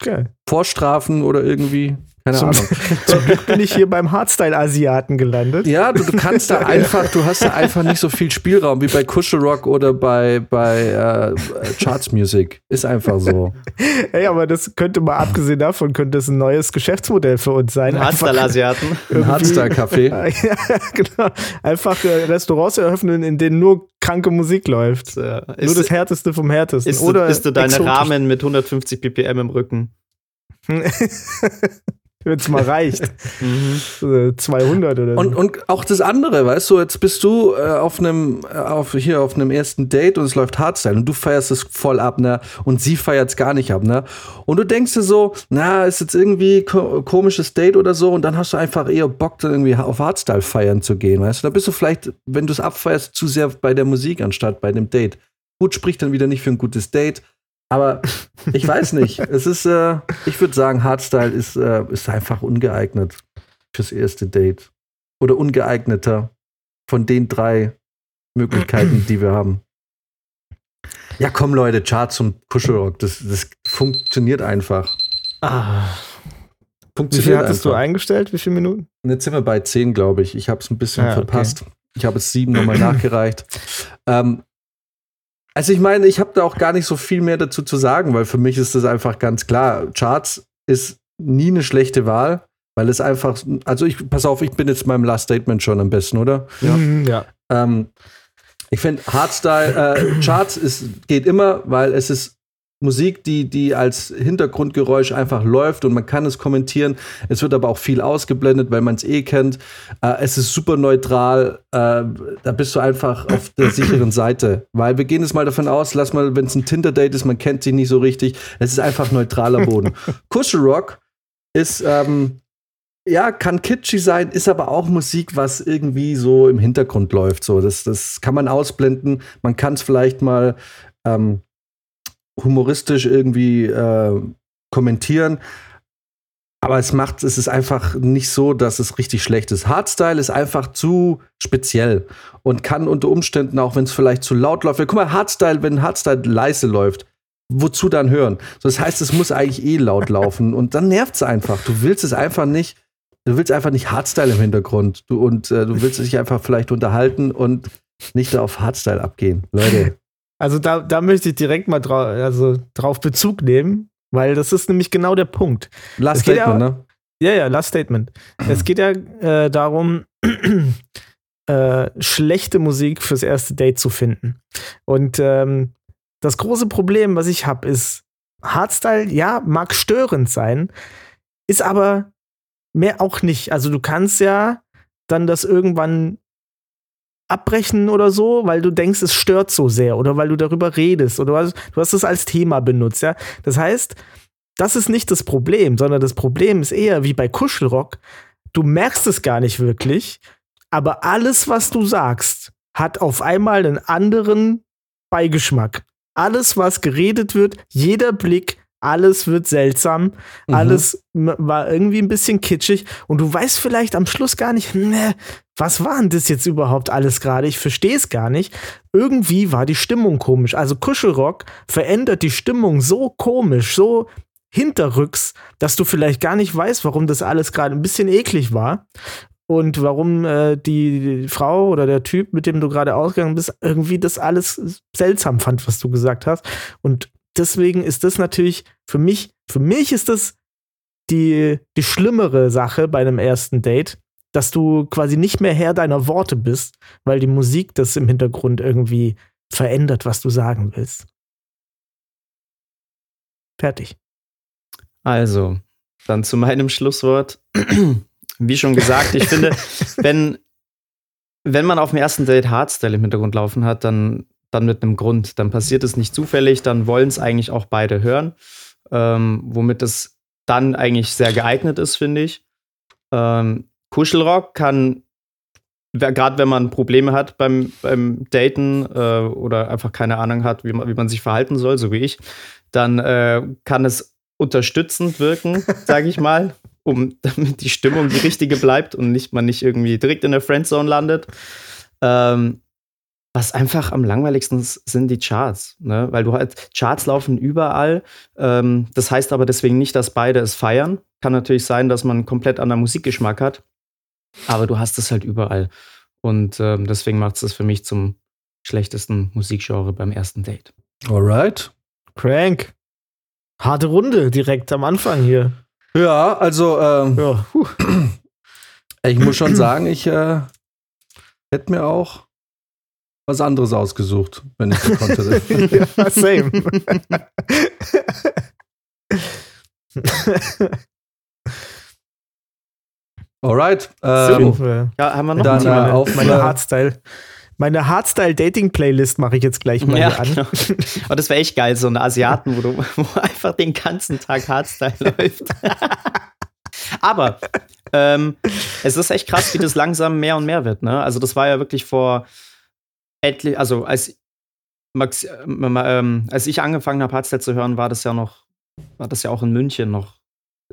Okay. Vorstrafen oder irgendwie? Keine Zum, Ahnung. zum Glück bin ich hier beim Hardstyle-Asiaten gelandet. Ja, du, du kannst da einfach, du hast da einfach nicht so viel Spielraum wie bei Kuschelrock oder bei, bei äh, Charts Music. Ist einfach so. Ey, aber das könnte mal, abgesehen davon, könnte es ein neues Geschäftsmodell für uns sein. Ein Hardstyle-Asiaten. Ein Hardstyle-Café. ja, genau. Einfach äh, Restaurants eröffnen, in denen nur kranke Musik läuft. Äh, nur Ist, das Härteste vom Härtesten. ist, Oder ist du deine exotisch. Rahmen mit 150 BPM im Rücken? Wenn es mal reicht. Äh, 200 oder so. Und, und auch das andere, weißt du, jetzt bist du äh, auf einem, äh, auf, hier auf einem ersten Date und es läuft Hardstyle und du feierst es voll ab, ne? Und sie feiert es gar nicht ab, ne? Und du denkst dir so, na, ist jetzt irgendwie ko komisches Date oder so und dann hast du einfach eher Bock, dann irgendwie auf Hardstyle feiern zu gehen, weißt du? Da bist du vielleicht, wenn du es abfeierst, zu sehr bei der Musik anstatt bei dem Date. Gut, spricht dann wieder nicht für ein gutes Date. Aber ich weiß nicht. Es ist, äh, ich würde sagen, Hardstyle ist, äh, ist einfach ungeeignet fürs erste Date. Oder ungeeigneter von den drei Möglichkeiten, die wir haben. Ja, komm, Leute, Charts und Kuschelrock, das, das funktioniert einfach. ah. Wie Funktioniert viel hattest du einfach. eingestellt? Wie viele Minuten? Jetzt sind wir bei 10, glaube ich. Ich habe es ein bisschen Ah, okay. verpasst. Ich habe es sieben nochmal nachgereicht. Ähm, also ich meine, ich habe da auch gar nicht so viel mehr dazu zu sagen, weil für mich ist das einfach ganz klar. Charts ist nie eine schlechte Wahl, weil es einfach, also ich, pass auf, ich bin jetzt meinem Last Statement schon am besten, oder? Ja. ja. Ähm, ich finde Hardstyle äh, Charts ist, geht immer, weil es ist Musik, die, die als Hintergrundgeräusch einfach läuft und man kann es kommentieren. Es wird aber auch viel ausgeblendet, weil man es eh kennt. Äh, es ist super neutral. Äh, da bist du einfach auf der sicheren Seite. Weil wir gehen jetzt mal davon aus, lass mal, wenn es ein Tinder-Date ist, man kennt sich nicht so richtig. Es ist einfach neutraler Boden. Kuschelrock ist, ähm, ja, kann kitschy sein, ist aber auch Musik, was irgendwie so im Hintergrund läuft. So, das, das kann man ausblenden. Man kann es vielleicht mal ähm, humoristisch irgendwie äh, kommentieren. Aber es macht, es ist einfach nicht so, dass es richtig schlecht ist. Hardstyle ist einfach zu speziell und kann unter Umständen, auch wenn es vielleicht zu laut läuft, guck mal, Hardstyle, wenn Hardstyle leise läuft, wozu dann hören? Das heißt, es muss eigentlich eh laut laufen und dann nervt es einfach. Du willst es einfach nicht, du willst einfach nicht Hardstyle im Hintergrund du, und äh, du willst dich einfach vielleicht unterhalten und nicht auf Hardstyle abgehen. Leute, Also da, da möchte ich direkt mal drau also drauf Bezug nehmen, weil das ist nämlich genau der Punkt. last Statement, ja- ne? Ja, ja, Last Statement. Es geht ja äh, darum, äh, schlechte Musik fürs erste Date zu finden. Und ähm, das große Problem, was ich habe, ist, Hardstyle, ja, mag störend sein, ist aber mehr auch nicht. Also du kannst ja dann das irgendwann abbrechen oder so, weil du denkst, es stört so sehr oder weil du darüber redest oder du hast, es als Thema benutzt, ja. Das heißt, das ist nicht das Problem, sondern das Problem ist eher wie bei Kuschelrock. Du merkst es gar nicht wirklich, aber alles, was du sagst, hat auf einmal einen anderen Beigeschmack. Alles, was geredet wird, jeder Blick, alles wird seltsam, Mhm. alles war irgendwie ein bisschen kitschig und du weißt vielleicht am Schluss gar nicht, ne, was war denn das jetzt überhaupt alles gerade? Ich verstehe es gar nicht. Irgendwie war die Stimmung komisch. Also Kuschelrock verändert die Stimmung so komisch, so hinterrücks, dass du vielleicht gar nicht weißt, warum das alles gerade ein bisschen eklig war und warum äh, die, die Frau oder der Typ, mit dem du gerade ausgegangen bist, irgendwie das alles seltsam fand, was du gesagt hast. Und deswegen ist das natürlich für mich, für mich ist das die, die schlimmere Sache bei einem ersten Date, dass du quasi nicht mehr Herr deiner Worte bist, weil die Musik das im Hintergrund irgendwie verändert, was du sagen willst. Fertig. Also, dann zu meinem Schlusswort. Wie schon gesagt, ich finde, wenn, wenn man auf dem ersten Date Hardstyle im Hintergrund laufen hat, dann, dann mit einem Grund. Dann passiert es nicht zufällig, dann wollen es eigentlich auch beide hören. Ähm, womit es dann eigentlich sehr geeignet ist, finde ich. Ähm, Kuschelrock kann, gerade wenn man Probleme hat beim, beim Daten äh, oder einfach keine Ahnung hat, wie man, wie man sich verhalten soll, so wie ich, dann äh, kann es unterstützend wirken, sage ich mal, um damit die Stimmung die richtige bleibt und nicht man nicht irgendwie direkt in der Friendzone landet. Ähm, was einfach am langweiligsten sind die Charts, ne? weil du halt Charts laufen überall. Ähm, das heißt aber deswegen nicht, dass beide es feiern. Kann natürlich sein, dass man komplett anderen Musikgeschmack hat, aber du hast es halt überall. Und ähm, deswegen macht es das für mich zum schlechtesten Musikgenre beim ersten Date. Alright. Crank. Harte Runde direkt am Anfang hier. Ja, also ähm, Ja, ich muss schon sagen, ich äh, hätte mir auch was anderes ausgesucht, wenn ich gekonnt hätte. ja same. Alright. Ähm, so, Ja, haben wir noch Dann, ein äh, auf- meine äh, Hardstyle. Meine Hardstyle-Dating-Playlist mache ich jetzt gleich mal Ja, an. genau. Aber das wäre echt geil, so ein Asiaten, wo, du, wo einfach den ganzen Tag Hardstyle läuft. Aber ähm, es ist echt krass, wie das langsam mehr und mehr wird. Ne? Also das war ja wirklich vor etlich, also als Max, ähm, ähm, als ich angefangen habe, Hardstyle zu hören, war das ja noch, war das ja auch in München noch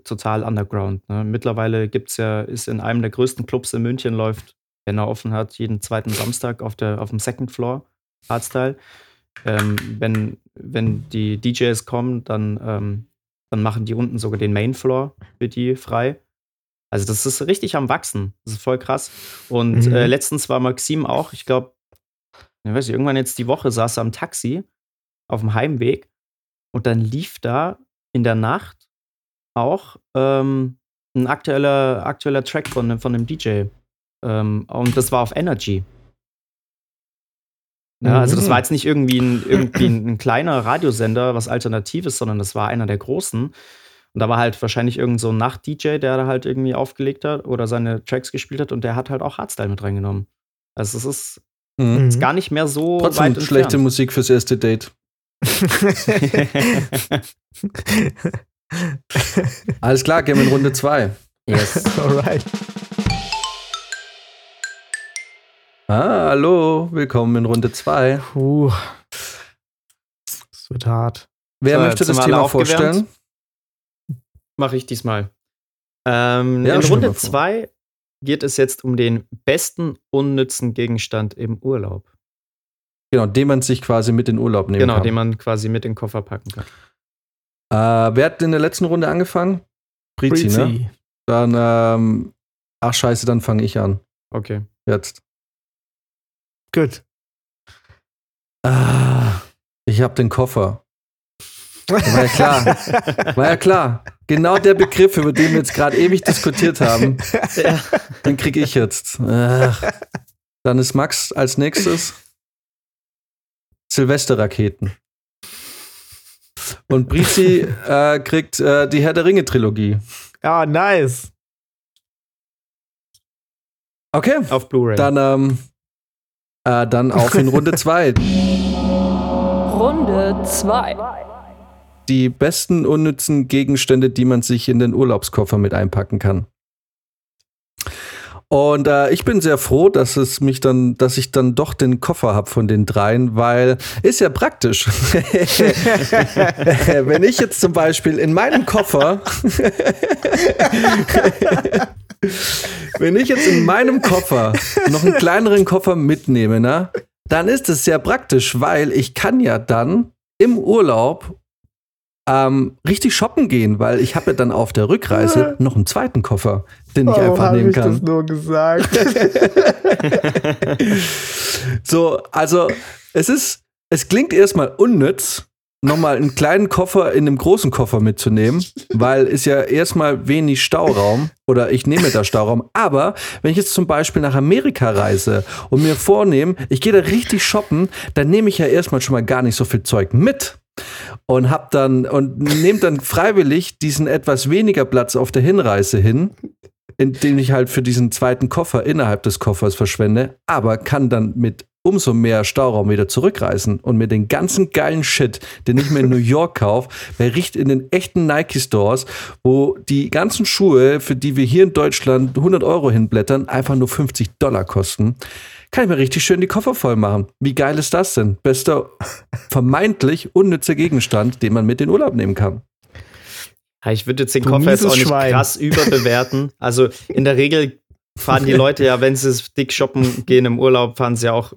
total underground. Ne? Mittlerweile gibt's ja, ist in einem der größten Clubs in München läuft, wenn er offen hat, jeden zweiten Samstag auf, der, auf dem Second Floor Hardstyle. Ähm, wenn, wenn die DJs kommen, dann, ähm, dann machen die unten sogar den Main Floor für die frei. Also das ist richtig am Wachsen. Das ist voll krass. Und Mhm. äh, letztens war Maxim auch, ich glaube, ich weiß nicht, irgendwann jetzt die Woche saß er am Taxi auf dem Heimweg und dann lief da in der Nacht auch ähm, ein aktueller, aktueller Track von, von einem DJ. Ähm, und das war auf Energy. Ja, also das war jetzt nicht irgendwie ein, irgendwie ein kleiner Radiosender, was Alternatives, sondern das war einer der großen. Und da war halt wahrscheinlich irgend so ein Nacht-DJ, der da halt irgendwie aufgelegt hat oder seine Tracks gespielt hat und der hat halt auch Hardstyle mit reingenommen. Also es ist, mhm. ist gar nicht mehr so Trotzdem weit schlechte entfernt. Musik fürs erste Date. Alles klar, gehen wir in Runde 2. yes. Alright. Ah, hallo, willkommen in Runde 2. Puh. Das wird hart. Wer So, möchte das Thema vorstellen? Mache ich diesmal. Ähm, Ja, in Runde mal vor. 2 geht es jetzt um den besten unnützen Gegenstand im Urlaub. Genau, den man sich quasi mit in Urlaub nehmen Genau, kann. den man quasi mit in den Koffer packen kann. Äh, wer hat in der letzten Runde angefangen? Brizi, ne? Dann, ähm, ach scheiße, dann fange ich an. Okay. Jetzt. Gut. Ah, ich habe den Koffer. War ja klar. War ja klar. Genau der Begriff, über den wir jetzt gerade ewig diskutiert haben, Ja. den kriege ich jetzt. Ach. Dann ist Max als nächstes Silvesterraketen. Und Brizi äh, kriegt äh, die Herr der Ringe-Trilogie. Ah, nice. Okay, Auf Blu-ray. dann, ähm, äh, dann auf in Runde 2. Runde 2. Die besten unnützen Gegenstände, die man sich in den Urlaubskoffer mit einpacken kann. Und äh, ich bin sehr froh, dass es mich dann, dass ich dann doch den Koffer habe von den dreien, weil ist ja praktisch. Wenn ich jetzt zum Beispiel in meinem Koffer, wenn ich jetzt in meinem Koffer noch einen kleineren Koffer mitnehme, ne, dann ist es sehr praktisch, weil ich kann ja dann im Urlaub ähm, richtig shoppen gehen, weil ich habe ja dann auf der Rückreise noch einen zweiten Koffer, den ich Warum einfach nehmen ich kann. das nur gesagt? So, also es ist, es klingt erstmal unnütz, nochmal einen kleinen Koffer in einem großen Koffer mitzunehmen, weil ist ja erstmal wenig Stauraum oder ich nehme da Stauraum. Aber wenn ich jetzt zum Beispiel nach Amerika reise und mir vornehme, ich gehe da richtig shoppen, dann nehme ich ja erstmal schon mal gar nicht so viel Zeug mit. Und hab dann und nehmt dann freiwillig diesen etwas weniger Platz auf der Hinreise hin, indem ich halt für diesen zweiten Koffer innerhalb des Koffers verschwende, aber kann dann mit umso mehr Stauraum wieder zurückreisen und mir den ganzen geilen Shit, den ich mir in New York kaufe, der riecht in den echten Nike Stores, wo die ganzen Schuhe, für die wir hier in Deutschland 100 Euro hinblättern, einfach nur 50 Dollar kosten. Kann ich mir richtig schön die Koffer voll machen. Wie geil ist das denn? Bester vermeintlich unnützer Gegenstand, den man mit in Urlaub nehmen kann. Ja, ich würde jetzt den Du Koffer jetzt auch nicht Schwein. krass überbewerten. Also in der Regel fahren die Leute ja, wenn sie dick shoppen gehen im Urlaub, fahren sie ja auch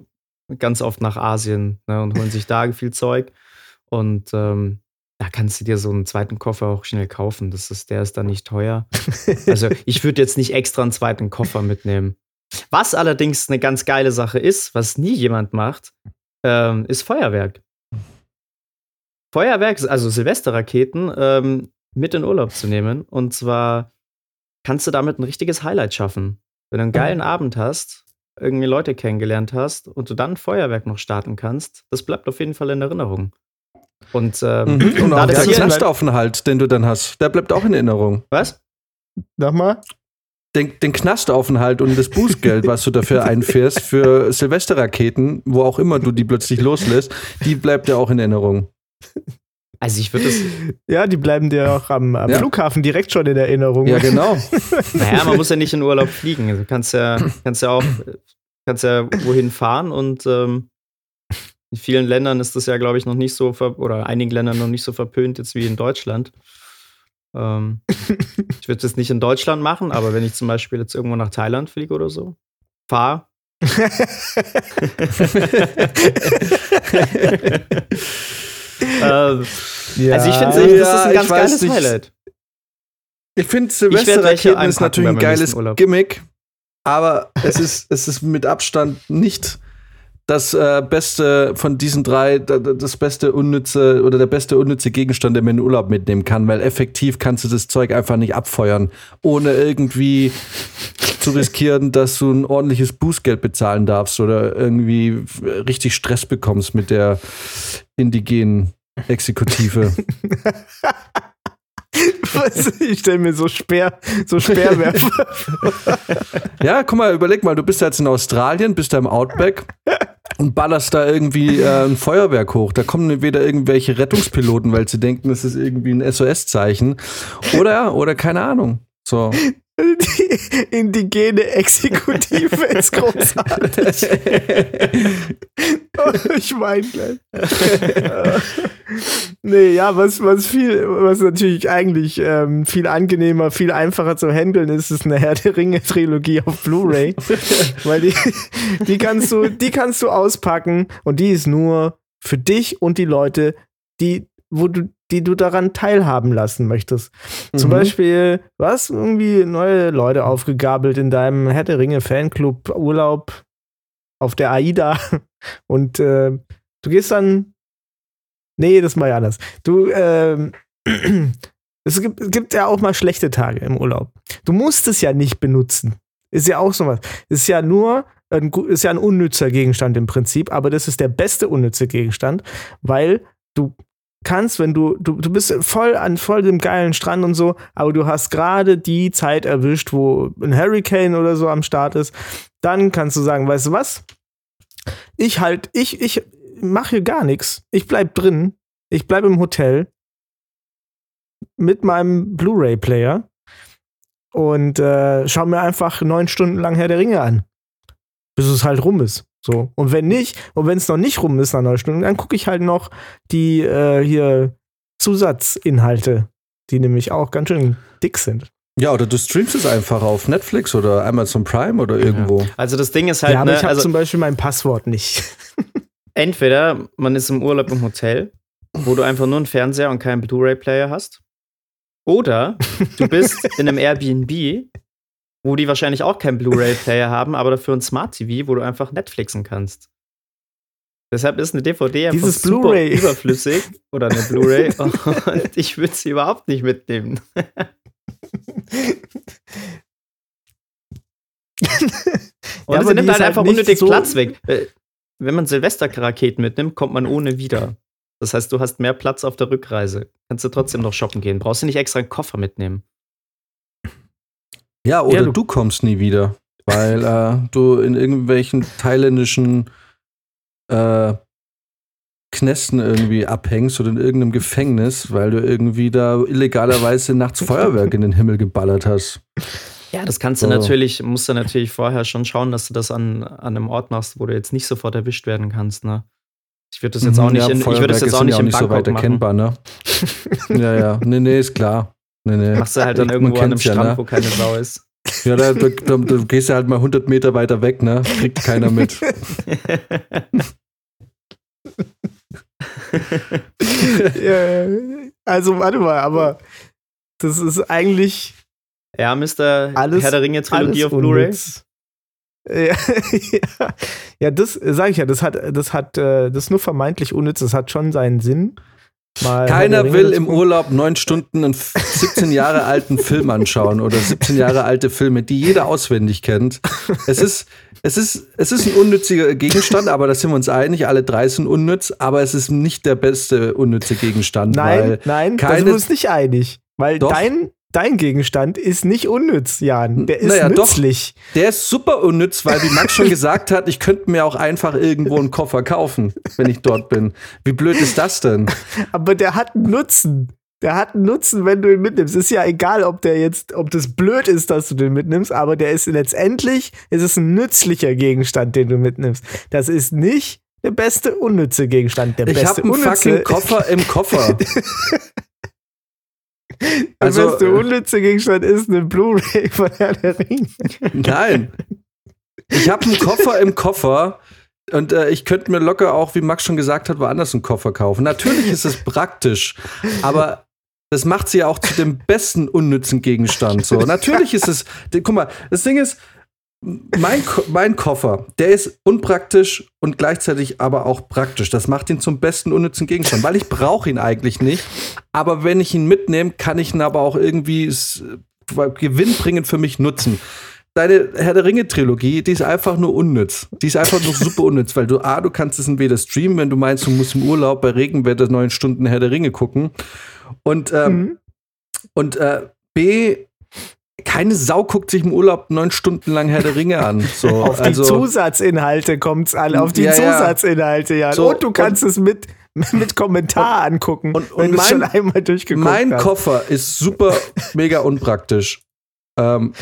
ganz oft nach Asien ne, und holen sich da viel Zeug. Und ähm, da kannst du dir so einen zweiten Koffer auch schnell kaufen. Das ist, der ist dann nicht teuer. Also ich würde jetzt nicht extra einen zweiten Koffer mitnehmen. Was allerdings eine ganz geile Sache ist, was nie jemand macht, ähm, ist Feuerwerk. Feuerwerk, also Silvesterraketen, ähm, mit in Urlaub zu nehmen. Und zwar kannst du damit ein richtiges Highlight schaffen. Wenn du einen geilen Abend hast, irgendwie Leute kennengelernt hast und du dann ein Feuerwerk noch starten kannst, das bleibt auf jeden Fall in Erinnerung. Und, ähm, Mhm. Und da auch das der Knastaufenthalt, den du dann hast, der bleibt auch in Erinnerung. was? Nochmal? Den, den Knastaufenhalt und das Bußgeld, was du dafür einfährst für Silvesterraketen, wo auch immer du die plötzlich loslässt, die bleibt ja auch in Erinnerung. Also ich würde das, Ja, die bleiben dir auch am, am Ja. Flughafen direkt schon in Erinnerung. Ja, genau. naja, man muss ja nicht in Urlaub fliegen. Also Du kannst ja, kannst ja auch, kannst ja wohin fahren und ähm, in vielen Ländern ist das ja, glaube ich, noch nicht so, ver oder einigen Ländern noch nicht so verpönt jetzt wie in Deutschland. Ähm, ich würde das nicht in Deutschland machen, aber wenn ich zum Beispiel jetzt irgendwo nach Thailand fliege oder so, fahr. ähm, Ja. Also ich finde, das ist ein ganz geiles nicht. Highlight. Ich finde, Silvesterraketen ist natürlich ein geiles. Gimmick, aber es ist, es ist mit Abstand nicht das äh, Beste von diesen drei, da- da- das beste unnütze oder der beste unnütze Gegenstand, den man in den Urlaub mitnehmen kann, weil effektiv kannst du das Zeug einfach nicht abfeuern, ohne irgendwie zu riskieren, dass du ein ordentliches Bußgeld bezahlen darfst oder irgendwie richtig Stress bekommst mit der indigenen Exekutive. Was? Ich stelle mir so Speer, so Speerwerfer. Ja, guck mal, überleg mal, du bist jetzt in Australien, bist da im Outback und ballerst da irgendwie äh, ein Feuerwerk hoch. Da kommen wieder irgendwelche Rettungspiloten, weil sie denken, das ist irgendwie ein SOS-Zeichen. Oder, oder keine Ahnung. So. Die indigene Exekutive ist großartig. Oh, ich meine gleich. Nee, ja, was, was viel, was natürlich eigentlich ähm, viel angenehmer, viel einfacher zu handeln ist, ist eine Herr der Ringe-Trilogie auf Blu-ray. Weil die, die kannst du, die kannst du auspacken und die ist nur für dich und die Leute, die, wo du, die du daran teilhaben lassen möchtest. Zum Mhm. Beispiel, was irgendwie neue Leute aufgegabelt in deinem Herr der Ringe Fanclub Urlaub auf der AIDA und äh, du gehst dann. Nee, das mal anders. Du, ähm, es gibt, es gibt ja auch mal schlechte Tage im Urlaub. Du musst es ja nicht benutzen. Ist ja auch sowas. Ist ja nur, ein, ist ja ein unnützer Gegenstand im Prinzip, aber das ist der beste unnütze Gegenstand, weil du kannst, wenn du, du, du bist voll an voll dem geilen Strand und so, aber du hast gerade die Zeit erwischt, wo ein Hurricane oder so am Start ist, dann kannst du sagen, weißt du was? Ich halt, ich, ich mache hier gar nichts. Ich bleib drin. Ich bleib im Hotel mit meinem Blu-ray-Player und äh, schau mir einfach neun Stunden lang Herr der Ringe an, bis es halt rum ist. So. Und wenn nicht, und wenn es noch nicht rum ist nach neun Stunden, dann gucke ich halt noch die äh, hier Zusatzinhalte, die nämlich auch ganz schön dick sind. Ja, oder du streamst es einfach auf Netflix oder Amazon Prime oder irgendwo. Also das Ding ist halt, ja, aber ne, ich habe also zum Beispiel mein Passwort nicht. entweder man ist im Urlaub im Hotel, wo du einfach nur einen Fernseher und keinen Blu-ray-Player hast, oder du bist in einem Airbnb, wo die wahrscheinlich auch keinen Blu-ray-Player haben, aber dafür ein Smart TV, wo du einfach Netflixen kannst. Deshalb ist eine DVD einfach Dieses super überflüssig oder eine Blu-ray und ich würde sie überhaupt nicht mitnehmen. Und aber sie nimmt halt halt einfach unnötig so- Platz weg. Äh, Wenn man Silvesterraketen mitnimmt, kommt man ohne wieder. Das heißt, du hast mehr Platz auf der Rückreise. Kannst du trotzdem noch shoppen gehen. Brauchst du nicht extra einen Koffer mitnehmen. Ja, oder Ja, du- du, kommst nie wieder, weil äh, du in irgendwelchen thailändischen äh, Knästen irgendwie abhängst oder in irgendeinem Gefängnis, weil du irgendwie da illegalerweise nachts Feuerwerk in den Himmel geballert hast. Ja, das kannst du So. natürlich, musst du natürlich vorher schon schauen, dass du das an, an einem Ort machst, wo du jetzt nicht sofort erwischt werden kannst, ne? Ich würde das jetzt auch Mhm, nicht ja, in, ich würde das jetzt auch nicht ja in nicht so weit machen. erkennbar, ne? ja, ja. Nee, nee, ist klar. Nee, nee. Machst du halt dann irgendwo an einem kennt's ja, Strand, ne? wo keine Sau ist. Ja, da, da, da, da gehst du halt mal 100 Meter weiter weg, ne? Kriegt keiner mit. Ja, also, warte mal, aber das ist eigentlich ja, Mr. Alles- Herr der Ringe Trilogie auf Blu-ray. ja. ja, das sage ich ja, das hat, das hat, äh, das ist nur vermeintlich unnütz, das hat schon seinen Sinn. Mal Keiner will im. Urlaub neun Stunden einen 17 Jahre alten Film anschauen oder 17 Jahre alte Filme, die jeder auswendig kennt. Es ist, es ist, es ist ein unnütziger Gegenstand, aber da sind wir uns einig, alle drei sind unnütz, aber es ist nicht der beste unnütze Gegenstand, Nein, nein, da keine- sind wir uns nicht einig. Weil Doch. dein, dein Gegenstand ist nicht unnütz, Jan. Der ist Naja, doch. nützlich. der ist super unnütz, weil wie Max schon gesagt hat, ich könnte mir auch einfach irgendwo einen Koffer kaufen, wenn ich dort bin. Wie blöd ist das denn? Aber der hat einen Nutzen. Der hat einen Nutzen, wenn du ihn mitnimmst. Ist ja egal, ob der jetzt, ob das blöd ist, dass du den mitnimmst, aber der ist letztendlich, ist es ein nützlicher Gegenstand, den du mitnimmst. Das ist nicht der beste unnütze Gegenstand. Der Ich beste habe einen unnütze, fucking Koffer im Koffer. der Also, beste äh, unnütze Gegenstand ist eine Blu-ray von Herr der Ringe. Nein. Ich habe einen Koffer im Koffer und äh, ich könnte mir locker auch, wie Max schon gesagt hat, woanders einen Koffer kaufen. Natürlich ist es praktisch, aber das macht sie ja auch zu dem besten unnützen Gegenstand. So, natürlich ist es. Guck mal, das Ding ist, mein, Ko mein Koffer, der ist unpraktisch und gleichzeitig aber auch praktisch. Das macht ihn zum besten unnützen Gegenstand, weil ich brauche ihn eigentlich nicht. Aber wenn ich ihn mitnehme, kann ich ihn aber auch irgendwie s- gewinnbringend für mich nutzen. Deine Herr der Ringe Trilogie, die ist einfach nur unnütz. Die ist einfach nur super unnütz, weil du A, du kannst es entweder streamen, wenn du meinst, du musst im Urlaub bei Regenwetter neun Stunden Herr der Ringe gucken. Und, ähm, Mhm. und äh, B, keine Sau guckt sich im Urlaub neun Stunden lang Herr der Ringe an. So, Auf die also, Zusatzinhalte kommt es an. Auf die Ja, ja. Zusatzinhalte, Jan. So, und du kannst es mit, mit Kommentar angucken, und- wenn und du es schon mein- einmal durchgeguckt mein hast. Koffer ist super mega unpraktisch. Ähm,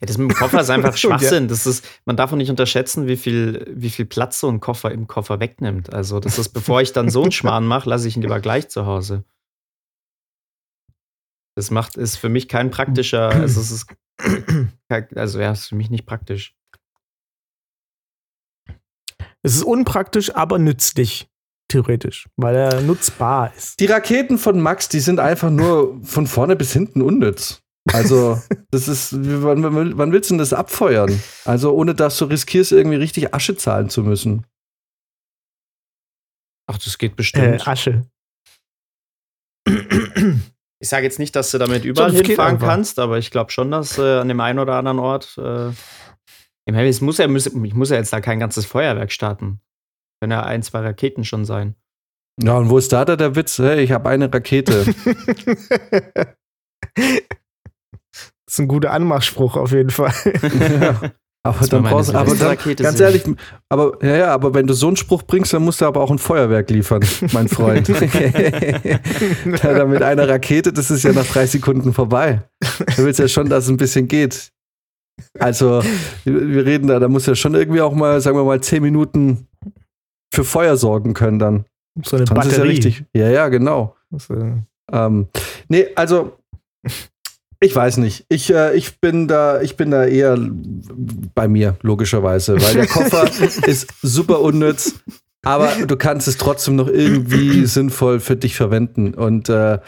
Ja, das mit dem Koffer ist einfach Und ja. Schwachsinn. Das ist, man darf auch nicht unterschätzen, wie viel, wie viel Platz so ein Koffer im Koffer wegnimmt. Also, das ist, bevor ich dann so einen Schmarrn mache, lasse ich ihn lieber gleich zu Hause. Das macht, ist für mich kein praktischer, also es ist, also ja, ist für mich nicht praktisch. Es ist unpraktisch, aber nützlich, theoretisch, weil er nutzbar ist. die Raketen von Max, die sind einfach nur von vorne bis hinten unnütz. Also, das ist, wann, wann willst du denn das abfeuern? Also, ohne dass du riskierst, irgendwie richtig Asche zahlen zu müssen. Ach, das geht Äh, bestimmt. Asche. ich sage jetzt nicht, dass du damit überall geht hinfahren einfach. kannst, aber ich glaube schon, dass äh, an dem einen oder anderen Ort. Äh, ich meine, es muss ja, muss, ich muss ja jetzt da kein ganzes Feuerwerk starten. Können ja ein, zwei Raketen schon sein. Ja, und wo ist da da der Witz? Hey, ich habe eine Rakete. Das ist ein guter Anmachspruch auf jeden Fall. ja. Aber Das dann brauchst aber dann, ganz ehrlich, aber ja, ja, aber wenn du so einen Spruch bringst, dann musst du aber auch ein Feuerwerk liefern, mein Freund. ja, dann mit einer Rakete, das ist ja nach drei Sekunden vorbei. Du willst ja schon, dass es ein bisschen geht. Also, wir reden da, da muss ja schon irgendwie auch mal, sagen wir mal, zehn Minuten für Feuer sorgen können dann. So eine Sonst ist ja Batterie. richtig. Ja, ja, genau. Das, äh, Ähm, nee, also ich weiß nicht. Ich, äh, ich bin da, ich bin da eher bei mir, logischerweise, weil der Koffer ist super unnütz, aber du kannst es trotzdem noch irgendwie sinnvoll für dich verwenden. Und äh,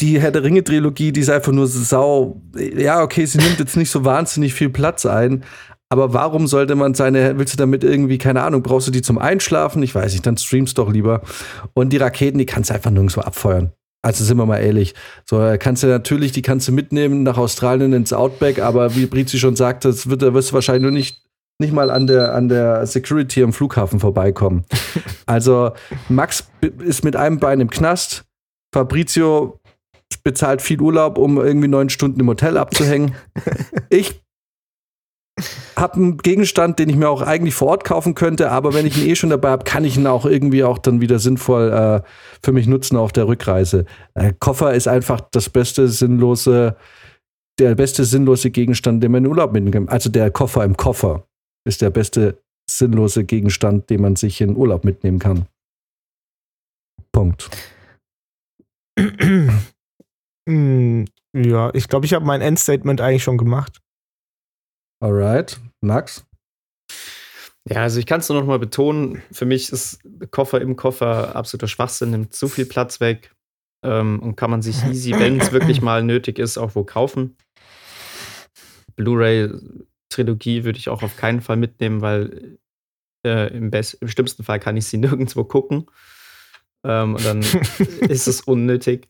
die Herr der Ringe-Trilogie, die ist einfach nur sau. Ja, okay, sie nimmt jetzt nicht so wahnsinnig viel Platz ein. Aber warum sollte man seine, willst du damit irgendwie, keine Ahnung, brauchst du die zum Einschlafen? Ich weiß nicht, dann streamst doch lieber. Und die Raketen, die kannst du einfach nirgendwo abfeuern. Also sind wir mal ehrlich. So, äh, kannst du natürlich, die kannst du mitnehmen nach Australien ins Outback, aber wie Brizi schon sagte, das wird, da wirst du wahrscheinlich nur nicht nicht mal an der, an der Security am Flughafen vorbeikommen. Also Max ist mit einem Bein im Knast, Fabrizio bezahlt viel Urlaub, um irgendwie neun Stunden im Hotel abzuhängen. Ich habe einen Gegenstand, den ich mir auch eigentlich vor Ort kaufen könnte, aber wenn ich ihn eh schon dabei habe, kann ich ihn auch irgendwie auch dann wieder sinnvoll äh, für mich nutzen auf der Rückreise. Äh, Koffer ist einfach das beste sinnlose, der beste sinnlose Gegenstand, den man in Urlaub mitnehmen kann. Also der Koffer im Koffer ist der beste sinnlose Gegenstand, den man sich in Urlaub mitnehmen kann. Punkt. Hm, ja, ich glaube, ich habe mein Endstatement eigentlich schon gemacht. Alright. Max? Ja, also ich kann es nur noch mal betonen, für mich ist Koffer im Koffer absoluter Schwachsinn, nimmt zu viel Platz weg ähm, und kann man sich easy, wenn es wirklich mal nötig ist, auch wo kaufen. Blu-ray-Trilogie würde ich auch auf keinen Fall mitnehmen, weil äh, im, best im schlimmsten Fall kann ich sie nirgendwo gucken. Ähm, und dann ist es unnötig.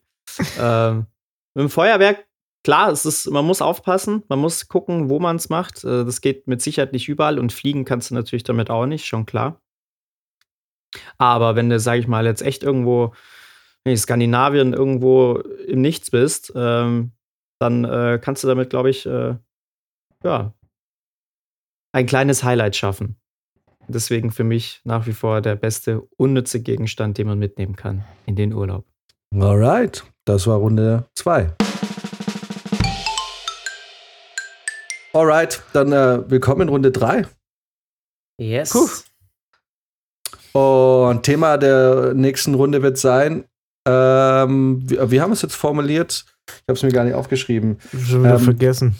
Ähm, mit dem Feuerwerk, klar, es ist, man muss aufpassen, man muss gucken, wo man es macht. Äh, das geht mit Sicherheit nicht überall und fliegen kannst du natürlich damit auch nicht, schon klar. Aber wenn du, sag ich mal, jetzt echt irgendwo in Skandinavien irgendwo im Nichts bist, ähm, dann äh, kannst du damit, glaube ich, äh, ja, ein kleines Highlight schaffen. Deswegen für mich nach wie vor der beste unnütze Gegenstand, den man mitnehmen kann in den Urlaub. Alright. Das war Runde 2. Alright, dann äh, willkommen in Runde 3. Yes. Und Thema der nächsten Runde wird sein, ähm, wie, wie haben wir es jetzt formuliert? Ich habe es mir gar nicht aufgeschrieben. Schon wieder Ähm, vergessen.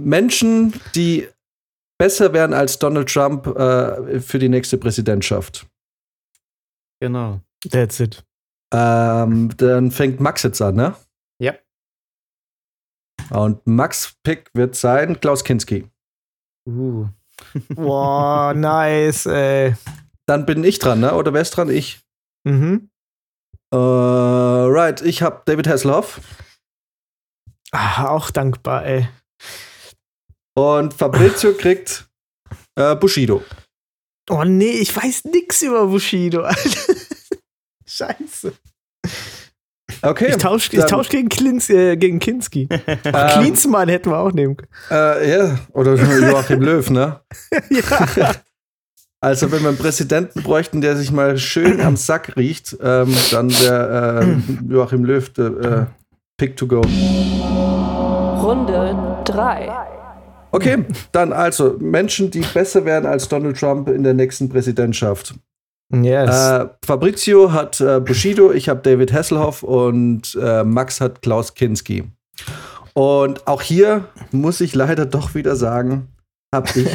Menschen, die besser wären als Donald Trump äh, für die nächste Präsidentschaft. Genau. That's it. Ähm, dann fängt Max jetzt an, ne? Und Max Pick wird sein Klaus Kinski. Uh. Boah, nice, ey. Dann bin ich dran, ne? Oder wer ist dran? Ich. Mhm. Äh, right, ich habe David Hasselhoff Ah, auch dankbar, ey. und Fabrizio kriegt äh, Bushido. Oh nee, ich weiß nix über Bushido, Alter. Scheiße. Okay. Ich tausche tausch gegen, Klins, äh, gegen Kinski. Ähm, Klinsmann hätten wir auch nehmen können. Äh, ja, oder Joachim Löw, ne? ja. Also, wenn wir einen Präsidenten bräuchten, der sich mal schön am Sack riecht, ähm, dann wäre äh, Joachim Löw der äh, Pick to go. Runde 3. Okay, dann also Menschen, die besser werden als Donald Trump in der nächsten Präsidentschaft. Yes. Äh, Fabrizio hat äh, Bushido, ich habe David Hasselhoff und äh, Max hat Klaus Kinski. Und auch hier muss ich leider doch wieder sagen, habe ich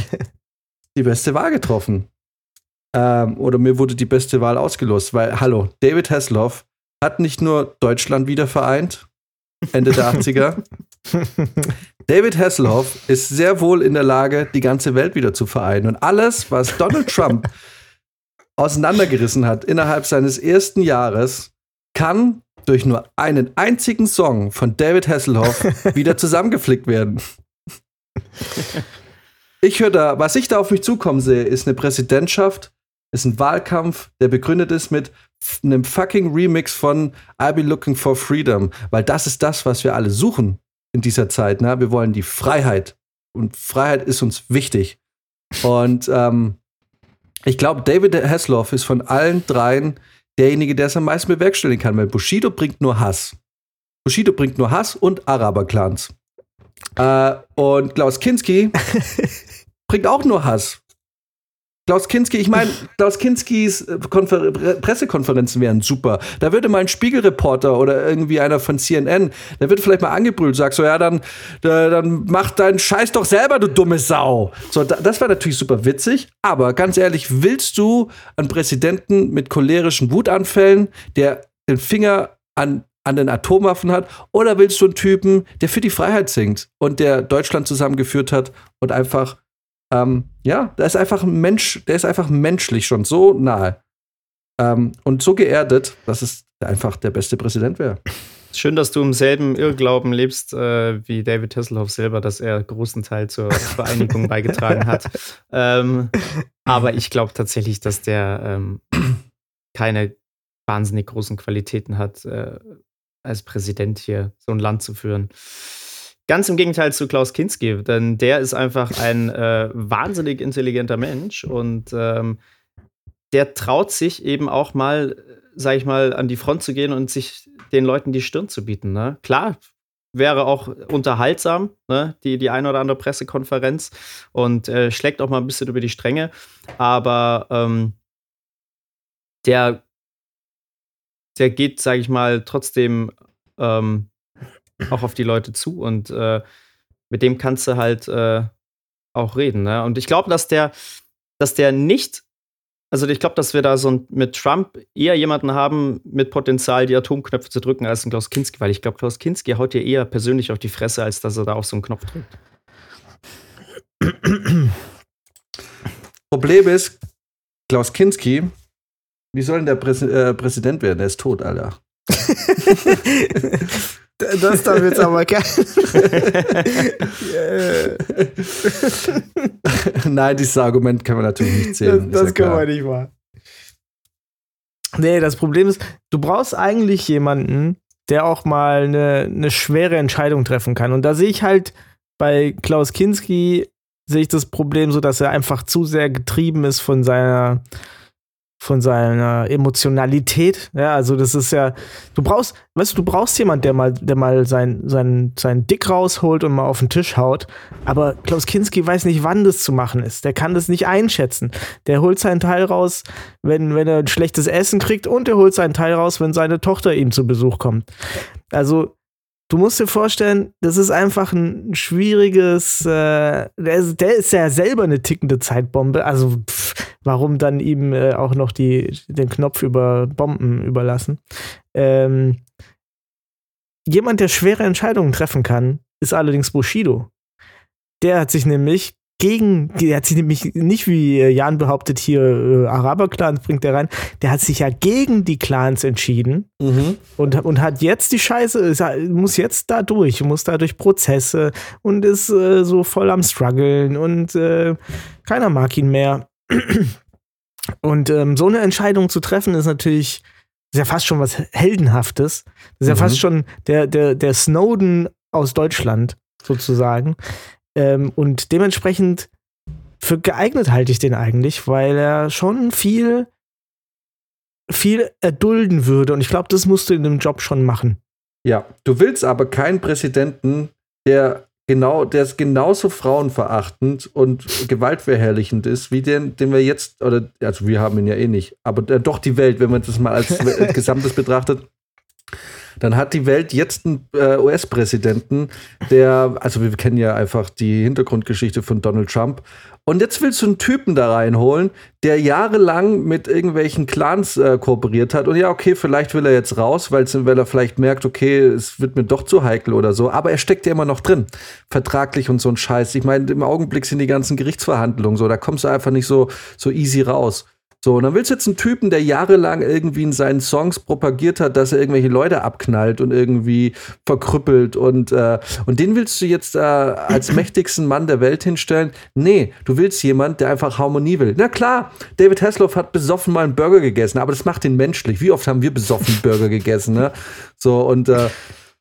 die beste Wahl getroffen. Ähm, oder mir wurde die beste Wahl ausgelost, weil, hallo, David Hasselhoff hat nicht nur Deutschland wieder vereint, Ende der 80er. David Hasselhoff ist sehr wohl in der Lage, die ganze Welt wieder zu vereinen. Und alles, was Donald Trump auseinandergerissen hat innerhalb seines ersten Jahres, kann durch nur einen einzigen Song von David Hasselhoff wieder zusammengeflickt werden. Ich höre da, was ich da auf mich zukommen sehe, ist eine Präsidentschaft, ist ein Wahlkampf, der begründet ist mit einem fucking Remix von I'll Be Looking for Freedom, weil das ist das, was wir alle suchen in dieser Zeit. Ne? Wir wollen die Freiheit und Freiheit ist uns wichtig. Und ähm, ich glaube, David Hasselhoff ist von allen dreien derjenige, der es am meisten bewerkstelligen kann, weil Bushido bringt nur Hass. Bushido bringt nur Hass und Araberclans. Äh, und Klaus Kinski bringt auch nur Hass. Klaus Kinski, ich meine, Klaus Kinskis äh, Konfer Pre- Pressekonferenzen wären super. Da würde mal ein Spiegelreporter oder irgendwie einer von CNN, der wird vielleicht mal angebrüllt, sagt so, ja, dann, da, dann mach deinen Scheiß doch selber, du dumme Sau. So, da, das war natürlich super witzig, aber ganz ehrlich, willst du einen Präsidenten mit cholerischen Wutanfällen, der den Finger an an den Atomwaffen hat, oder willst du einen Typen, der für die Freiheit singt und der Deutschland zusammengeführt hat und einfach ähm, ja, da ist einfach ein Mensch, der ist einfach menschlich schon so nahe. Ähm, und so geerdet, dass es einfach der beste Präsident wäre. Schön, dass du im selben Irrglauben lebst äh, wie David Hasselhoff selber, dass er großen Teil zur Vereinigung beigetragen hat. Ähm, aber ich glaube tatsächlich, dass der ähm, keine wahnsinnig großen Qualitäten hat, äh, als Präsident hier so ein Land zu führen. Ganz im Gegenteil zu Klaus Kinski, denn der ist einfach ein äh, wahnsinnig intelligenter Mensch und ähm, der traut sich eben auch mal, sag ich mal, an die Front zu gehen und sich den Leuten die Stirn zu bieten. Ne? Klar, wäre auch unterhaltsam, ne? die, die eine oder andere Pressekonferenz und äh, schlägt auch mal ein bisschen über die Stränge, aber ähm, der der geht, sage ich mal, trotzdem ähm, auch auf die Leute zu und äh, mit dem kannst du halt äh, auch reden. Ne? Und ich glaube, dass der, dass der nicht, also ich glaube, dass wir da so mit Trump eher jemanden haben mit Potenzial, die Atomknöpfe zu drücken, als ein Klaus Kinski, weil ich glaube, Klaus Kinski haut dir eher persönlich auf die Fresse, als dass er da auf so einen Knopf drückt. Problem ist, Klaus Kinski wie soll denn der Präs äh, Präsident werden? Der ist tot, Alter. das darf jetzt aber kein. Nein, dieses Argument kann man natürlich nicht zählen. Das, das ja kann man nicht machen. Nee, das Problem ist, du brauchst eigentlich jemanden, der auch mal eine, eine schwere Entscheidung treffen kann. Und da sehe ich halt bei Klaus Kinski, sehe ich das Problem so, dass er einfach zu sehr getrieben ist von seiner von seiner Emotionalität. Ja, also das ist ja, du brauchst, weißt du, du brauchst jemand, der mal, der mal sein, sein, sein Dick rausholt und mal auf den Tisch haut. Aber Klaus Kinski weiß nicht, wann das zu machen ist. Der kann das nicht einschätzen. Der holt seinen Teil raus, wenn, wenn er ein schlechtes Essen kriegt und er holt seinen Teil raus, wenn seine Tochter ihm zu Besuch kommt. Also du musst dir vorstellen, das ist einfach ein schwieriges, äh, der, ist, der, ist, ja selber eine tickende Zeitbombe. Also pff, warum dann ihm äh, auch noch die, den Knopf über Bomben überlassen? Ähm, jemand, der schwere Entscheidungen treffen kann, ist allerdings Bushido. Der hat sich nämlich gegen, der hat sich nämlich nicht wie Jan behauptet, hier äh, Araber-Clans bringt er rein, der hat sich ja gegen die Clans entschieden mhm. und, und hat jetzt die Scheiße, ist, muss jetzt da durch, muss da durch Prozesse und ist äh, so voll am struggeln und äh, keiner mag ihn mehr. Und ähm, so eine Entscheidung zu treffen, ist natürlich ist ja fast schon was Heldenhaftes. Das ist mhm. ja fast schon der, der, der Snowden aus Deutschland, sozusagen. Ähm, und dementsprechend für geeignet halte ich den eigentlich, weil er schon viel, viel erdulden würde. Und ich glaube, das musst du in dem Job schon machen. Ja, du willst aber keinen Präsidenten, der genau, der ist genauso frauenverachtend und gewaltverherrlichend ist, wie den, den wir jetzt, oder also wir haben ihn ja eh nicht, aber doch die Welt, wenn man das mal als Gesamtes betrachtet, dann hat die Welt jetzt einen äh, US-Präsidenten, der, also wir kennen ja einfach die Hintergrundgeschichte von Donald Trump. Und jetzt willst du einen Typen da reinholen, der jahrelang mit irgendwelchen Clans äh, kooperiert hat. Und ja, okay, vielleicht will er jetzt raus, weil er vielleicht merkt, okay, es wird mir doch zu heikel oder so. Aber er steckt ja immer noch drin, vertraglich und so ein Scheiß. Ich meine, im Augenblick sind die ganzen Gerichtsverhandlungen so, da kommst du einfach nicht so, so easy raus. So, und dann willst du jetzt einen Typen, der jahrelang irgendwie in seinen Songs propagiert hat, dass er irgendwelche Leute abknallt und irgendwie verkrüppelt und, äh, und den willst du jetzt äh, als mächtigsten Mann der Welt hinstellen? Nee, du willst jemand, der einfach Harmonie will. Na klar, David Hasselhoff hat besoffen mal einen Burger gegessen, aber das macht ihn menschlich. Wie oft haben wir besoffen Burger gegessen, ne? So, und äh,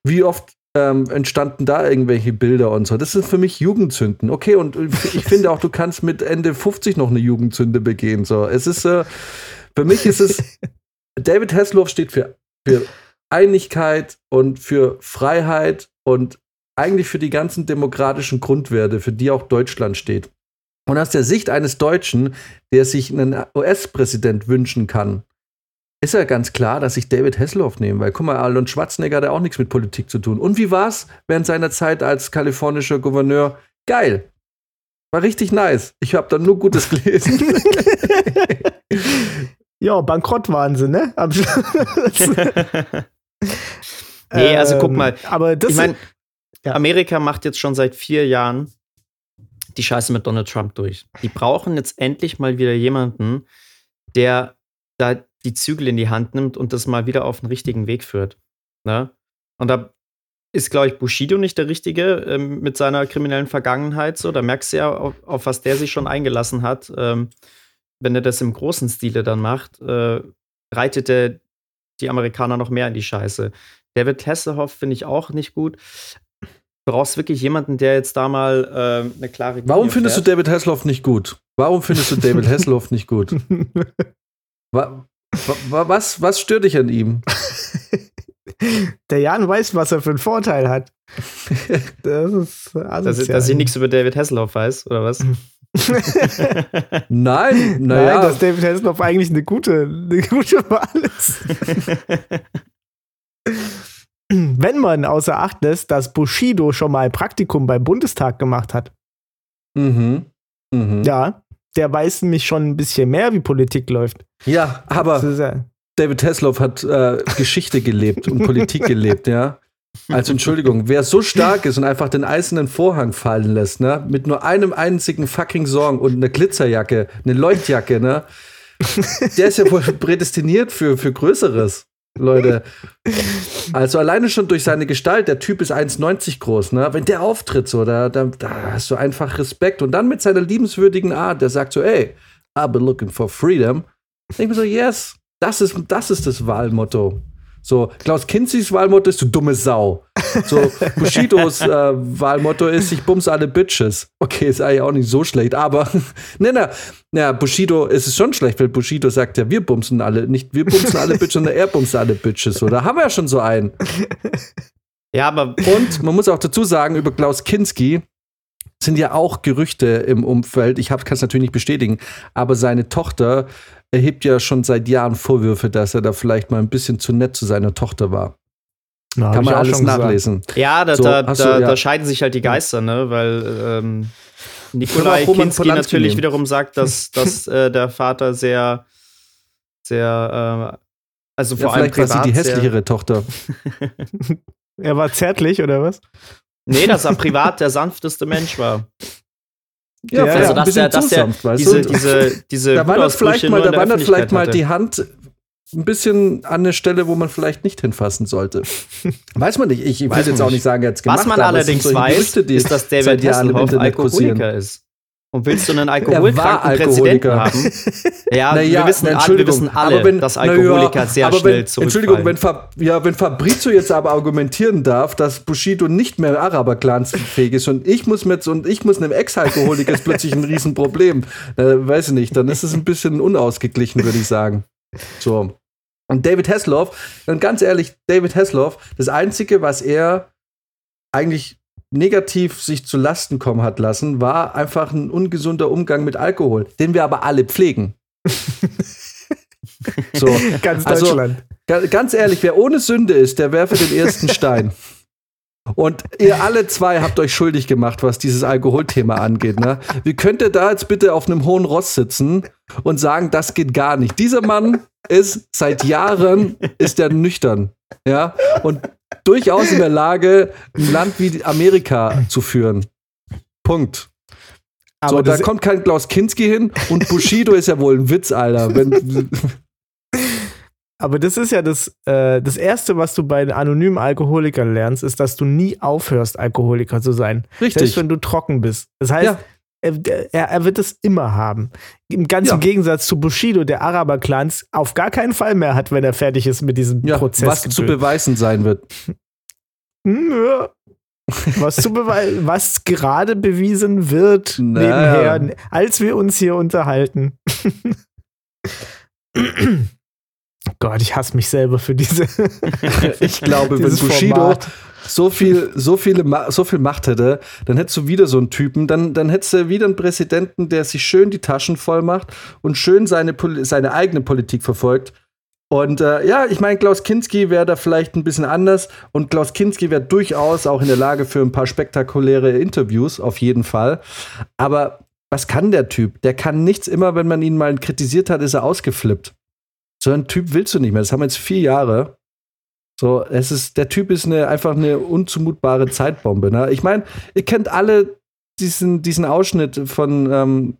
wie oft ähm, entstanden da irgendwelche Bilder und so. Das sind für mich Jugendzünden. Okay, und ich finde auch, du kannst mit Ende 50 noch eine Jugendzünde begehen. So, es ist, äh, für mich ist es, David Hasselhoff steht für, für Einigkeit und für Freiheit und eigentlich für die ganzen demokratischen Grundwerte, für die auch Deutschland steht. Und aus der Sicht eines Deutschen, der sich einen US-Präsident wünschen kann, ist ja ganz klar, dass ich David Hasselhoff nehme, weil guck mal, Arnold Schwarzenegger hat ja auch nichts mit Politik zu tun. Und wie war's während seiner Zeit als kalifornischer Gouverneur? Geil. War richtig nice. Ich habe da nur Gutes gelesen. ja, Bankrottwahnsinn, ne? Am nee, also guck mal. Ähm, aber das ich meine, ja. Amerika macht jetzt schon seit vier Jahren die Scheiße mit Donald Trump durch. Die brauchen jetzt endlich mal wieder jemanden, der da die Zügel in die Hand nimmt und das mal wieder auf den richtigen Weg führt. Ne? Und da ist, glaube ich, Bushido nicht der Richtige ähm, mit seiner kriminellen Vergangenheit. So, da merkst du ja, auf, auf was der sich schon eingelassen hat. Ähm, wenn er das im großen Stile dann macht, äh, reitet er die Amerikaner noch mehr in die Scheiße. David Hasselhoff finde ich auch nicht gut. Du brauchst wirklich jemanden, der jetzt da mal äh, eine klare Linie Warum findest fährt. du David Hasselhoff nicht gut? Warum findest du David Hasselhoff nicht gut? Wa was, was stört dich an ihm? Der Jan weiß, was er für einen Vorteil hat. Das ist dass, dass ich nichts über David Hasselhoff weiß, oder was? Nein, Nein, naja. dass David Hasselhoff eigentlich eine gute, eine gute Wahl ist. Wenn man außer Acht lässt, dass Bushido schon mal ein Praktikum beim Bundestag gemacht hat. Mhm. Mhm. Ja, der weiß nämlich schon ein bisschen mehr, wie Politik läuft. Ja, aber ja, David Hasselhoff hat äh, Geschichte gelebt und Politik gelebt, ja. Also Entschuldigung, wer so stark ist und einfach den eisernen Vorhang fallen lässt, ne, mit nur einem einzigen fucking Song und einer Glitzerjacke, eine Leuchtjacke, ne, der ist ja wohl prädestiniert für, für Größeres, Leute. Also alleine schon durch seine Gestalt, der Typ ist 1,90 groß, ne, wenn der auftritt so, da, da, da hast du einfach Respekt und dann mit seiner liebenswürdigen Art, der sagt so, ey, I've been looking for freedom. Denke ich mir so, yes, das ist, das ist das Wahlmotto. So, Klaus Kinzis Wahlmotto ist, du dumme Sau. So, Bushidos äh, Wahlmotto ist, ich bums alle Bitches. Okay, ist eigentlich auch nicht so schlecht, aber, ne, ne, na, Bushido ist es schon schlecht, weil Bushido sagt ja, wir bumsen alle, nicht wir bumsen alle Bitches, sondern er bumst alle Bitches. So, da haben wir ja schon so einen. Ja, aber Und man muss auch dazu sagen, über Klaus Kinski sind ja auch Gerüchte im Umfeld. Ich kann es natürlich nicht bestätigen, aber seine Tochter erhebt ja schon seit Jahren Vorwürfe, dass er da vielleicht mal ein bisschen zu nett zu seiner Tochter war. Na, Kann man alles gesagt. nachlesen. Ja, da, So, da, du- da, ja. da scheiden sich halt die Geister, ne? Weil ähm, Nikolai Kinski Polanski natürlich nehmen. wiederum sagt, dass, dass äh, der Vater sehr, sehr, äh, also Ja, vor allem vielleicht war sie privat die hässlichere Tochter. Er war zärtlich, oder was? Nee, dass er privat der sanfteste Mensch war. Ja, vielleicht also ein dass bisschen der, dass zu der sanft, weißt diese, du? diese, diese da wandert vielleicht mal, da der wandert vielleicht mal die Hand ein bisschen an eine Stelle, wo man vielleicht nicht hinfassen sollte. Weiß man nicht. Ich will Weiß jetzt man auch nicht nicht. sagen, er hat's Was gemacht, man allerdings weiß, Gerüchte, die ist, dass David Hasselhoff. Alkoholiker ist. Und willst du einen alkoholkranken Präsidenten Alkoholiker. haben? Ja, Na ja, wir, wissen, na, alle, wir wissen alle, aber wenn- dass na ja, Alkoholiker sehr aber schnell wenn, zurückfallen. Entschuldigung, wenn, Fa ja, wenn Fabrizio jetzt aber argumentieren darf, dass Bushido nicht mehr Araber-Clans fähig ist und ich muss mit und ich muss einem Ex-Alkoholiker ist plötzlich ein Riesenproblem, äh, weiß ich nicht, dann ist es ein bisschen unausgeglichen, würde ich sagen. So. Und David Hasselhoff, dann ganz ehrlich, David Hasselhoff, das Einzige, was er eigentlich negativ sich zu Lasten kommen hat lassen, war einfach ein ungesunder Umgang mit Alkohol, den wir aber alle pflegen. so, Ganz Also- Deutschland. ga- ganz ehrlich, wer ohne Sünde ist, der werfe den ersten Stein. Und ihr alle zwei habt euch schuldig gemacht, was dieses Alkoholthema angeht. Ne? Wie könnt ihr da jetzt bitte auf einem hohen Ross sitzen und sagen, das geht gar nicht? Dieser Mann ist seit Jahren ist er nüchtern, ja, und durchaus in der Lage, ein Land wie Amerika zu führen. Punkt. Aber so, da kommt kein Klaus Kinski hin und Bushido ist ja wohl ein Witz, Alter. Wenn, aber das ist ja das, äh, das Erste, was du bei den anonymen Alkoholikern lernst, ist, dass du nie aufhörst, Alkoholiker zu sein. Selbst richtig. wenn du trocken bist. Das heißt, Ja. Er, er, er wird es immer haben. Im ganz Ja. im Gegensatz zu Bushido, der Araber-Clans auf gar keinen Fall mehr hat, wenn er fertig ist mit diesem Ja, Prozess. was zu beweisen sein wird. Ja. Was, zu beweisen, was gerade bewiesen wird Naja. nebenher, als wir uns hier unterhalten. Gott, ich hasse mich selber für diese. Ich glaube, wenn Bushido Format. so viel, so viele, so viel Macht hätte, dann hättest du wieder so einen Typen, dann, dann hättest du wieder einen Präsidenten, der sich schön die Taschen voll macht und schön seine, seine eigene Politik verfolgt. Und äh, ja, ich meine, Klaus Kinski wäre da vielleicht ein bisschen anders und Klaus Kinski wäre durchaus auch in der Lage für ein paar spektakuläre Interviews, auf jeden Fall. Aber was kann der Typ? Der kann nichts. Immer wenn man ihn mal kritisiert hat, ist er ausgeflippt. So einen Typ willst du nicht mehr. Das haben wir jetzt vier Jahre. So, es ist, der Typ ist eine, einfach eine unzumutbare Zeitbombe. Ne? Ich meine, ihr kennt alle diesen, diesen Ausschnitt von ähm,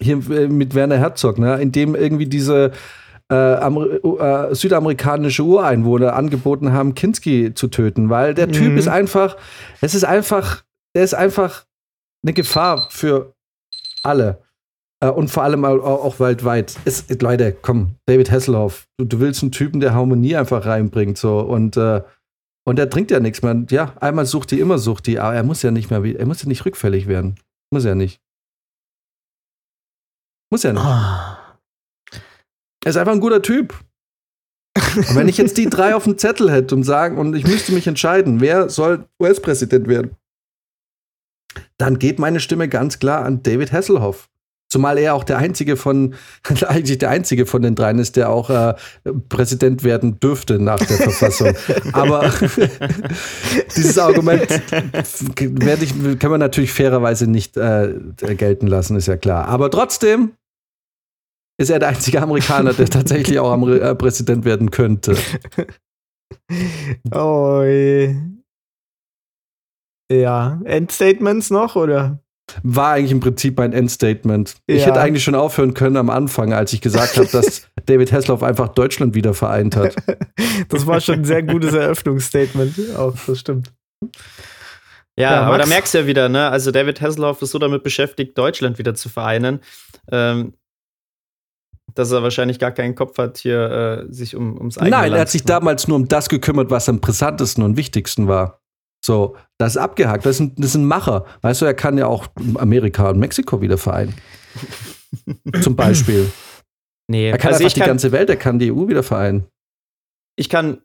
hier äh, mit Werner Herzog, ne? in dem irgendwie diese äh, äh, südamerikanische Ureinwohner angeboten haben, Kinski zu töten, weil der Typ Mhm. ist einfach, es ist einfach, der ist einfach eine Gefahr für alle. Äh, und vor allem auch, weltweit. Es, Leute, komm, David Hasselhoff, du, du willst einen Typen, der Harmonie einfach reinbringt, so und äh, und der trinkt ja nichts mehr. Ja, einmal sucht die, immer sucht die, aber er muss ja nicht mehr, er muss ja nicht rückfällig werden. Muss er nicht. Muss er nicht. Ah. Er ist einfach ein guter Typ. Und wenn ich jetzt die drei auf dem Zettel hätte und sagen, und ich müsste mich entscheiden, wer soll US-Präsident werden, dann geht meine Stimme ganz klar an David Hasselhoff. Zumal er auch der einzige von, eigentlich der einzige von den dreien ist, der auch äh, Präsident werden dürfte nach der Verfassung. Aber dieses Argument ich, kann man natürlich fairerweise nicht äh, gelten lassen, ist ja klar. Aber trotzdem ist er der einzige Amerikaner, der tatsächlich auch Ameri äh, Präsident werden könnte. Oh, je. Ja, Endstatements noch, oder? War eigentlich im Prinzip mein Endstatement. Ich Ja. hätte eigentlich schon aufhören können am Anfang, als ich gesagt habe, dass David Hasselhoff einfach Deutschland wieder vereint hat. Das war schon ein sehr gutes Eröffnungsstatement. Auch, das stimmt. Ja, Ja, aber da merkst du ja wieder, ne? Also David Hasselhoff ist so damit beschäftigt, Deutschland wieder zu vereinen, ähm, dass er wahrscheinlich gar keinen Kopf hat, hier äh, sich um, ums eigene Nein, Land er hat sich damals nur um das gekümmert, was am brisantesten und wichtigsten war. So, das ist abgehakt. Das ist ein, das ist ein Macher. Weißt du, er kann ja auch Amerika und Mexiko wieder vereinen. Zum Beispiel. Nee, Er kann also einfach ich die kann, ganze Welt, er kann die EU wieder vereinen. ich kann,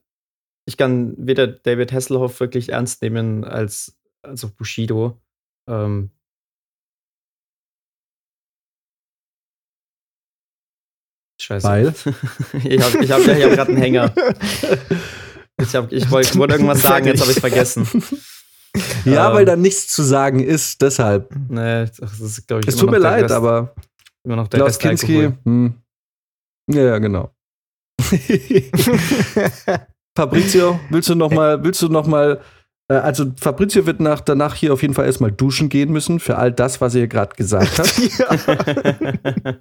ich kann weder David Hasselhoff wirklich ernst nehmen als, als auch Bushido. Ähm, Scheiße. Weil? ich habe ich hab, ich hab gerade einen Hänger. Ich, hab- ich wollte wollte irgendwas sagen, jetzt habe ich vergessen. Ja, Ähm. weil da nichts zu sagen ist, deshalb. Nee, das ist, glaube ich, Es tut mir leid, Rest, aber immer noch der Klaus Kinski. Hm. Ja, ja, genau. Fabrizio, willst du noch mal, willst du noch mal, äh, also Fabrizio wird nach, danach hier auf jeden Fall erstmal duschen gehen müssen für all das, was er hier gerade gesagt hat.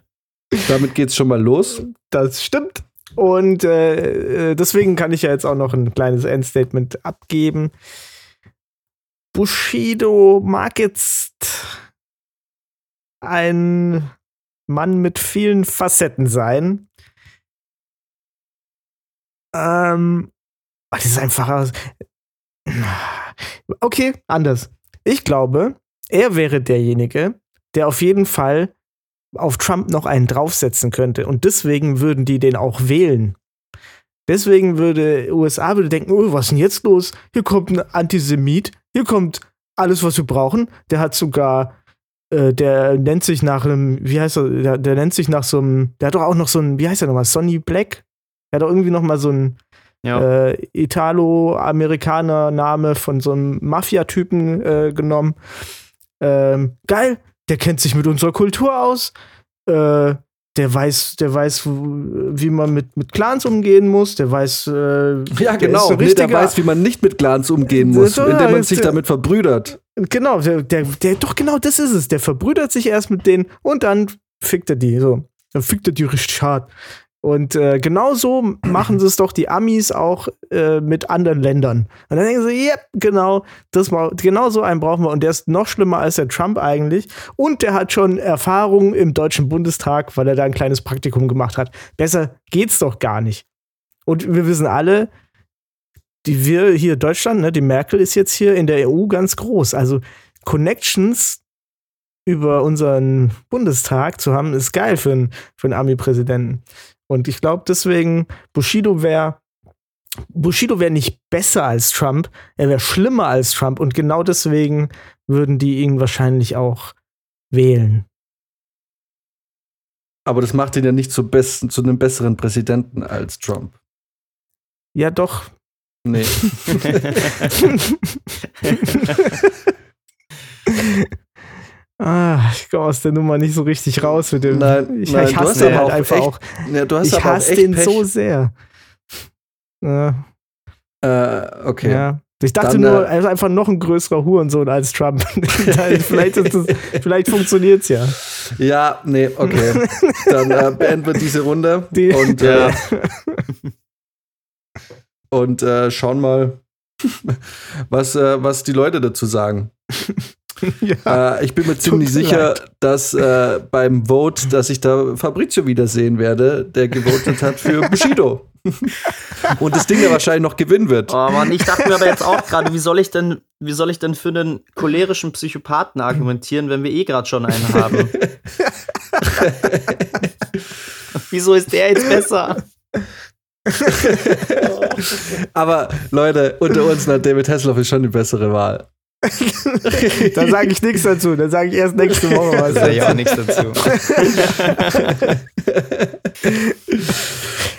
Damit geht's schon mal los. Das stimmt. Und äh, äh, deswegen kann ich ja jetzt auch noch ein kleines Endstatement abgeben. Bushido mag jetzt ein Mann mit vielen Facetten sein. Ähm, das ist einfach. Okay, anders. Ich glaube, er wäre derjenige, der auf jeden Fall auf Trump noch einen draufsetzen könnte. Und deswegen würden die den auch wählen. Deswegen würde USA würde denken, oh, was ist denn jetzt los? Hier kommt ein Antisemit, hier kommt alles, was wir brauchen. Der hat sogar, äh, der nennt sich nach einem, wie heißt er, der, der nennt sich nach so einem, der hat doch auch noch so ein, wie heißt er nochmal, Sonny Black? Der hat doch irgendwie noch mal so ein ja. äh, Italo-Amerikaner-Name von so einem Mafia-Typen äh, genommen. Ähm, geil, der kennt sich mit unserer Kultur aus. Äh, der weiß, der weiß, wie man mit, mit Clans umgehen muss. Der weiß, äh, Ja, der genau. ein nee, der weiß, wie man nicht mit Clans umgehen muss, Ja, indem man sich der- damit verbrüdert. Genau, der, der, der, doch genau das ist es. Der verbrüdert sich erst mit denen und dann fickt er die. So, dann fickt er die richtig hart. Und äh, genau so machen sie es doch die Amis auch äh, mit anderen Ländern. Und dann denken sie, ja, genau, das mal, genau so einen brauchen wir. Und der ist noch schlimmer als der Trump eigentlich. Und der hat schon Erfahrung im Deutschen Bundestag, weil er da ein kleines Praktikum gemacht hat. Besser geht's doch gar nicht. Und wir wissen alle, die wir hier Deutschland, ne, die Merkel ist jetzt hier in der EU ganz groß. Also Connections über unseren Bundestag zu haben, ist geil für einen, für einen Ami-Präsidenten. Und ich glaube deswegen, Bushido wäre Bushido wäre nicht besser als Trump, er wäre schlimmer als Trump und genau deswegen würden die ihn wahrscheinlich auch wählen. Aber das macht ihn ja nicht zu, besten, zu einem besseren Präsidenten als Trump. Ja, doch. Nee. ah, ich komme aus der Nummer nicht so richtig raus mit dem. Nein, ich, nein, ich du hasse hast den halt auch einfach echt- auch. Ja, du hast Ich aber hasse den Pech. so sehr. Ja, Äh, okay. ja. Ich dachte Dann, nur, äh, er ist einfach noch ein größerer Hurensohn als Trump. vielleicht das, vielleicht funktioniert's ja. Ja, nee, okay. Dann äh, beenden wir diese Runde Die- und, äh, und äh, schauen mal, was, äh, was die Leute dazu sagen. ja. Äh, ich bin mir ziemlich sicher, dass äh, beim Vote, dass ich da Fabrizio wiedersehen werde, der gewotet hat für Bushido. und das Ding ja wahrscheinlich noch gewinnen wird. Oh Mann, ich dachte mir aber jetzt auch gerade, wie soll ich denn, wie soll ich denn für einen cholerischen Psychopathen argumentieren, wenn wir eh gerade schon einen haben? Wieso ist der jetzt besser? Aber Leute, unter uns, na, David Hasselhoff ist schon die bessere Wahl. Da sage ich nichts dazu. Da sage ich erst nächste Woche was. Da sag ich auch nichts dazu.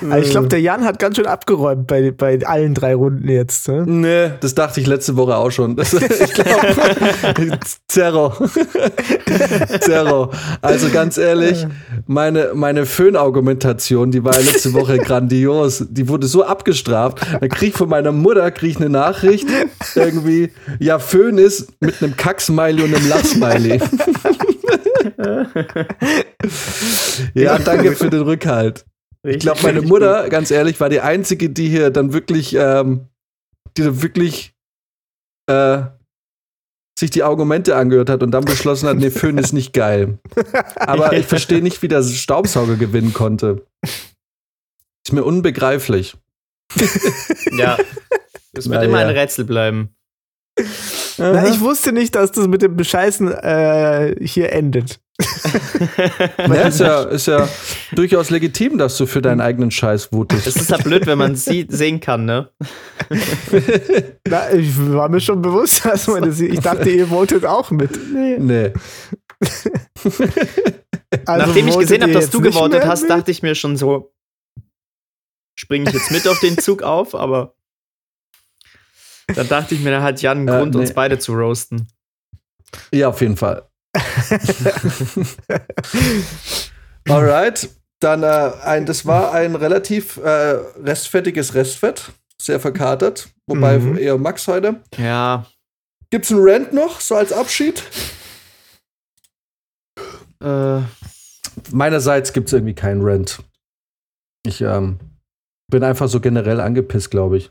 Aber ich glaube, der Jan hat ganz schön abgeräumt bei, bei allen drei Runden jetzt. Ne? Nee, das dachte ich letzte Woche auch schon. Das, ich glaube, Zero. Zero. Also ganz ehrlich, meine, meine Föhn-Argumentation, die war ja letzte Woche grandios. Die wurde so abgestraft. Da krieg ich von meiner Mutter krieg ich eine Nachricht, irgendwie, ja, Föhn ist mit einem Kack-Smiley und einem Lach-Smiley. ja, danke für den Rückhalt. Ich glaube, meine Mutter, ganz ehrlich, war die einzige, die hier dann wirklich, ähm, die dann wirklich äh, sich die Argumente angehört hat und dann beschlossen hat, nee, Föhn ist nicht geil. Aber ich verstehe nicht, wie der Staubsauger gewinnen konnte. Ist mir unbegreiflich. Ja. Es wird Na immer ja. ein Rätsel bleiben. Na, ich wusste nicht, dass das mit dem Bescheißen äh, hier endet. Ja, ist, ja, ist ja durchaus legitim, dass du für deinen eigenen Scheiß votest. Es ist ja blöd, wenn man sieht, sehen kann, ne? Na, ich war mir schon bewusst, dass man das sieht. Ich dachte, ihr votet auch mit. Nee. Also Nachdem ich gesehen habe, dass du gewotet hast, mit? dachte ich mir schon so, springe ich jetzt mit auf den Zug auf, aber dann dachte ich mir, da hat Jan einen Äh, Grund, nee. uns beide zu roasten. Ja, auf jeden Fall. Alright. Dann äh, ein, das war ein relativ äh, restfettiges Restfett. Sehr verkatert. Wobei Mhm. eher Max heute. Ja, Gibt's einen Rant noch, so als Abschied? äh, Meinerseits gibt's irgendwie keinen Rant. Ich ähm, bin einfach so generell angepisst, glaube ich.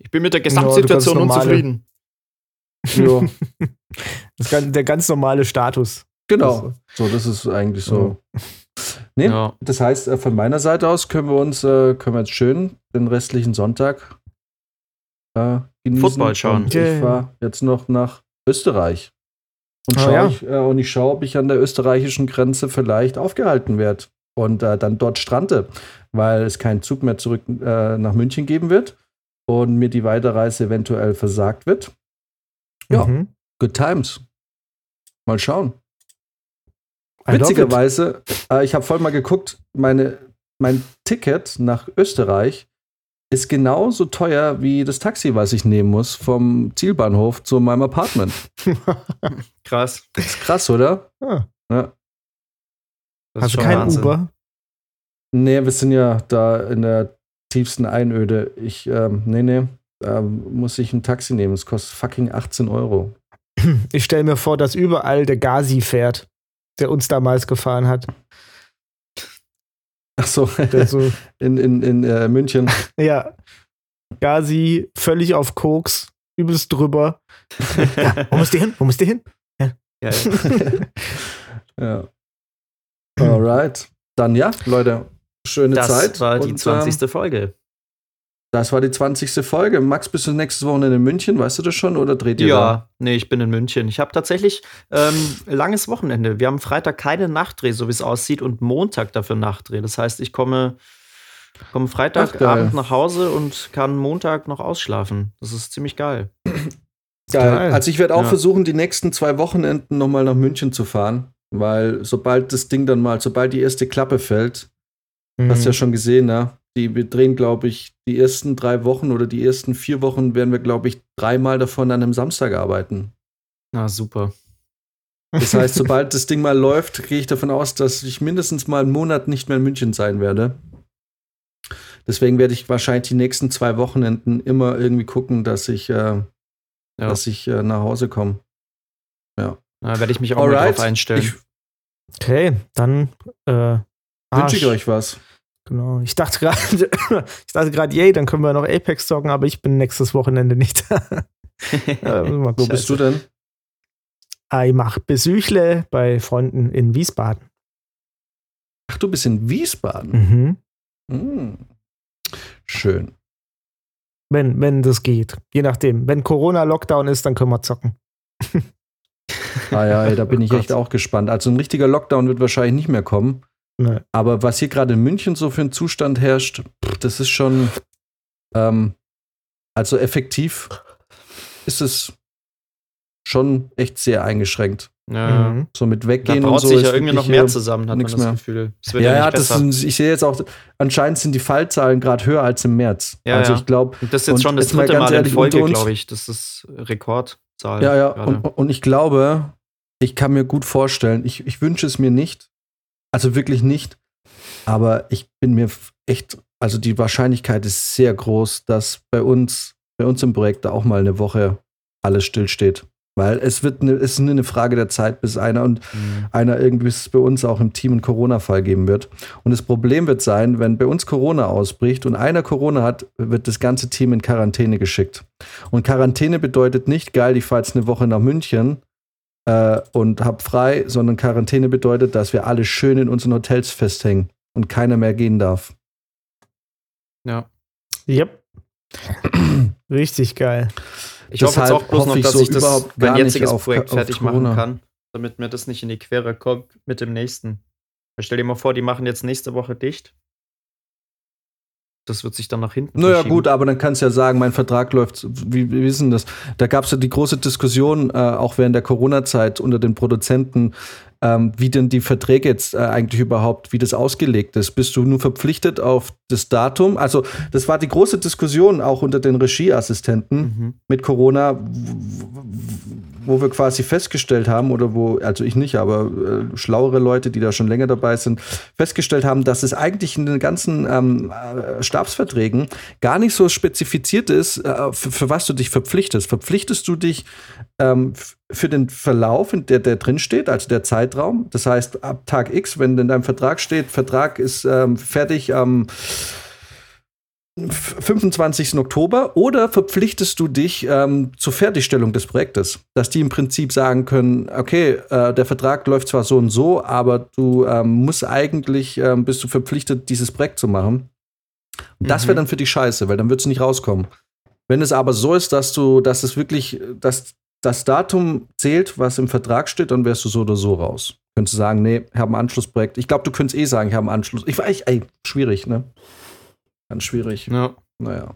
Ich bin mit der Ja, Gesamtsituation normale- unzufrieden. Ist ganz, der ganz normale Status. genau. So, das ist eigentlich so. Nee, Ja. das heißt, äh, von meiner Seite aus können wir uns, äh, können wir jetzt schön den restlichen Sonntag äh, genießen. Football schauen. Und ich fahre jetzt noch nach Österreich. Und Ah, schaue ja. ich, äh, und ich schaue, ob ich an der österreichischen Grenze vielleicht aufgehalten werde und äh, dann dort strande, weil es keinen Zug mehr zurück äh, nach München geben wird und mir die Weiterreise eventuell versagt wird. Ja. Mhm. Good times. Mal schauen. Witzigerweise, äh, ich habe voll mal geguckt, meine, mein Ticket nach Österreich ist genauso teuer wie das Taxi, was ich nehmen muss vom Zielbahnhof zu meinem Apartment. Krass. Ist krass, oder? Ah. Ja. Das ist Hast du kein Wahnsinn. Uber? Nee, wir sind ja da in der tiefsten Einöde. Ich, ähm, nee, nee, da muss ich ein Taxi nehmen. Es kostet fucking 18 Euro. Ich stelle mir vor, dass überall der Gazi fährt, der uns damals gefahren hat. Ach so, Der so, in, in, in äh, München. ja. Gazi, völlig auf Koks, übelst drüber. ja, wo musst du hin? Wo musst du hin? Ja, ja. Ja. Alright. Dann ja, Leute, schöne Das Zeit. war die Und, 20. Ähm, Folge. das war die 20. Folge. Max, bist du nächstes Wochenende in München? Weißt du das schon? Oder dreht ihr da? Ja, nee, ich bin in München. Ich habe tatsächlich ähm, langes Wochenende. Wir haben Freitag keine Nachtdreh, so wie es aussieht, und Montag dafür Nachtdreh. Das heißt, ich komme, komme. Freitagabend nach Hause und kann Montag noch ausschlafen. Das ist ziemlich geil. Geil. Geil. Also ich werde auch Ja. versuchen, die nächsten zwei Wochenenden nochmal nach München zu fahren. Weil sobald das Ding dann mal, sobald die erste Klappe fällt, hast du ja Mhm. schon gesehen, ne? Die, wir drehen, glaube ich, die ersten drei Wochen oder die ersten vier Wochen werden wir, glaube ich, dreimal davon an einem Samstag arbeiten. Na, super. Das heißt, sobald das Ding mal läuft, gehe ich davon aus, dass ich mindestens mal einen Monat nicht mehr in München sein werde. Deswegen werde ich wahrscheinlich die nächsten zwei Wochenenden immer irgendwie gucken, dass ich äh, Ja. dass ich äh, nach Hause komme. Da werde ich mich auch mal drauf einstellen. Ich Okay, dann äh, wünsche ich euch was. Genau. Ich dachte gerade, ich dachte gerade, yay, dann können wir noch Apex zocken, aber ich bin nächstes Wochenende nicht da. Ja, Wo bist du denn? Ich mache Besüchle bei Freunden in Wiesbaden. Ach, du bist in Wiesbaden. Mhm. Hm. Schön. Wenn, wenn das geht. Je nachdem. Wenn Corona-Lockdown ist, dann können wir zocken. Ah ja, ey, da bin Oh ich Gott. echt auch gespannt. Also ein richtiger Lockdown wird wahrscheinlich nicht mehr kommen. Nee. Aber was hier gerade in München so für ein Zustand herrscht, pff, das ist schon, ähm, also effektiv ist es schon echt sehr eingeschränkt. Ja. Mhm. So mit Da Weggehen und braut so. sich ist ja irgendwie noch mehr zusammen, hat man das mehr. Gefühl. Wird Ja, ja, das sind, ich sehe jetzt auch, anscheinend sind die Fallzahlen gerade höher als im März. Ja, also ja. ich glaube, Und das ist jetzt und schon das mal dritte ganz Mal in ehrlich, Folge, unter uns- glaube ich. Das ist Rekordzahl. Ja, ja. Und, und ich glaube, ich kann mir gut vorstellen, ich, ich wünsche es mir nicht, also wirklich nicht, aber ich bin mir echt, also die Wahrscheinlichkeit ist sehr groß, dass bei uns, bei uns im Projekt da auch mal eine Woche alles stillsteht. Weil es wird eine, es ist nur eine Frage der Zeit, bis einer und Mhm. einer irgendwie bis es bei uns auch im Team einen Corona-Fall geben wird. Und das Problem wird sein, wenn bei uns Corona ausbricht und einer Corona hat, wird das ganze Team in Quarantäne geschickt. Und Quarantäne bedeutet nicht, geil, ich fahre jetzt eine Woche nach München äh, und hab frei, sondern Quarantäne bedeutet, dass wir alle schön in unseren Hotels festhängen und keiner mehr gehen darf. Ja. Yep. Richtig geil. Ich hoffe jetzt Deshalb auch bloß noch, ich dass so ich das überhaupt mein jetziges auf- Projekt auf fertig machen Corona. kann, damit mir das nicht in die Quere kommt mit dem nächsten. Stell dir mal vor, die machen jetzt nächste Woche dicht. Das wird sich dann nach hinten Naja, gut, aber dann kannst du ja sagen, mein Vertrag läuft. Wie, wie denn das? Da gab es ja die große Diskussion, äh, auch während der Corona-Zeit unter den Produzenten, ähm, wie denn die Verträge jetzt äh, eigentlich überhaupt, wie das ausgelegt ist. Bist du nur verpflichtet auf das Datum? Also, das war die große Diskussion auch unter den Regieassistenten Mhm. mit Corona, wo wir quasi festgestellt haben, oder wo, also ich nicht, aber äh, schlauere Leute, die da schon länger dabei sind, festgestellt haben, dass es eigentlich in den ganzen ähm, äh, Stabsverträgen gar nicht so spezifiziert ist, äh, für, für was du dich verpflichtest. Verpflichtest du dich ähm, für den Verlauf, in der der drin also der Zeitraum? Das heißt, ab Tag X, wenn in deinem Vertrag steht, Vertrag ist ähm, fertig am 25. Oktober oder verpflichtest du dich ähm, zur Fertigstellung des Projektes, dass die im Prinzip sagen können, okay, äh, der Vertrag läuft zwar so und so, aber du ähm, musst eigentlich, ähm, bist du verpflichtet, dieses Projekt zu machen. Und das wäre Mhm. dann für dich scheiße, weil dann wird es nicht rauskommen. Wenn es aber so ist, dass du, dass es wirklich, dass das Datum zählt, was im Vertrag steht, dann wärst du so oder so raus. Könntest du sagen, nee, ich habe ein Anschlussprojekt. Ich glaube, du könntest eh sagen, ich habe einen Anschluss. Ich weiß, ey, schwierig, ne? Ganz schwierig. Ja. Naja.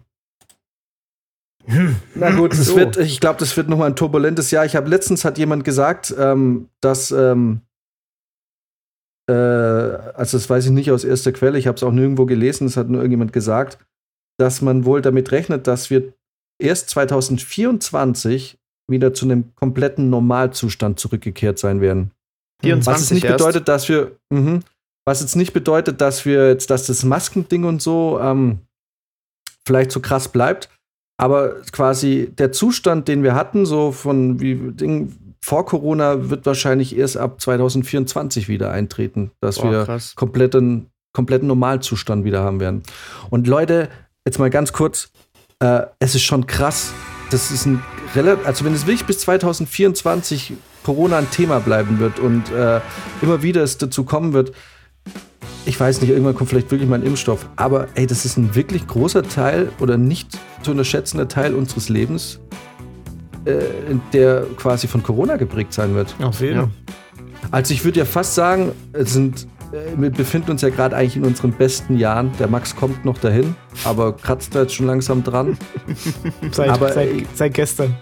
Na gut, es So. wird, ich glaube, das wird nochmal ein turbulentes Jahr. Ich habe letztens hat jemand gesagt, ähm, dass, ähm, äh, also das weiß ich nicht aus erster Quelle, ich habe es auch nirgendwo gelesen, es hat nur irgendjemand gesagt, dass man wohl damit rechnet, dass wir erst 2024 wieder zu einem kompletten Normalzustand zurückgekehrt sein werden. 24 Was nicht erst. bedeutet, dass wir, mhm, was jetzt nicht bedeutet, dass wir jetzt, dass das Maskending und so ähm, vielleicht so krass bleibt, aber quasi der Zustand, den wir hatten, so von wie Ding vor Corona, wird wahrscheinlich erst ab 2024 wieder eintreten, dass Boah, wir krass. kompletten, kompletten Normalzustand wieder haben werden. Und Leute, jetzt mal ganz kurz, äh, es ist schon krass. Das ist ein relativ, also wenn es wirklich bis 2024 Corona ein Thema bleiben wird und äh, immer wieder es dazu kommen wird, ich weiß nicht, irgendwann kommt vielleicht wirklich mal ein Impfstoff, aber ey, das ist ein wirklich großer Teil oder nicht zu unterschätzender Teil unseres Lebens, äh, der quasi von Corona geprägt sein wird. Auf jeden Ja. Fall. Also ich würde ja fast sagen, es sind, äh, wir befinden uns ja gerade eigentlich in unseren besten Jahren. Der Max kommt noch dahin, aber kratzt da jetzt schon langsam dran. Seit, Aber, seit, ey, seit gestern.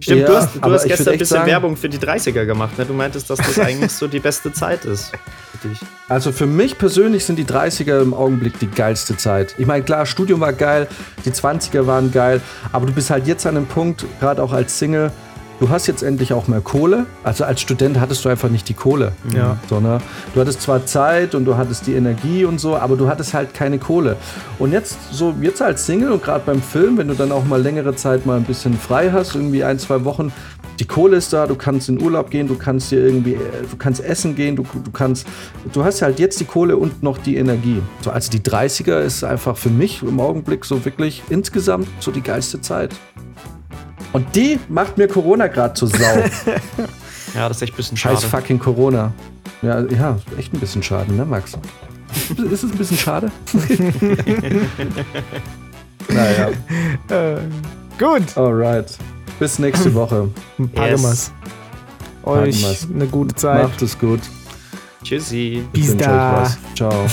Stimmt, Ja, du hast, du hast gestern ein bisschen sagen- Werbung für die 30er gemacht. Ne? Du meintest, dass das eigentlich so die beste Zeit ist für dich. Also für mich persönlich sind die 30er im Augenblick die geilste Zeit. Ich meine, klar, Studium war geil, die 20er waren geil, aber du bist halt jetzt an einem Punkt, gerade auch als Single, du hast jetzt endlich auch mehr Kohle. Also als Student hattest du einfach nicht die Kohle. Ja. Sondern du hattest zwar Zeit und du hattest die Energie und so, aber du hattest halt keine Kohle. Und jetzt so, jetzt als Single und gerade beim Film, wenn du dann auch mal längere Zeit mal ein bisschen frei hast, irgendwie ein, zwei Wochen, die Kohle ist da, du kannst in Urlaub gehen, du kannst dir irgendwie, äh, du kannst essen gehen, du, du kannst, du hast halt jetzt die Kohle und noch die Energie. So, also die 30er ist einfach für mich im Augenblick so wirklich insgesamt so die geilste Zeit. Und die macht mir Corona gerade zur Sau. Ja, das ist echt ein bisschen schade. Scheiß fucking Corona. Ja, ja, echt ein bisschen schade, ne, Max? Ist es ein bisschen schade? naja, Äh, gut, alright. Bis nächste Woche. packen wir's. Euch wir's. eine gute Zeit. Macht es gut. Tschüssi. Bis Ich wünsche da. euch was. Ciao.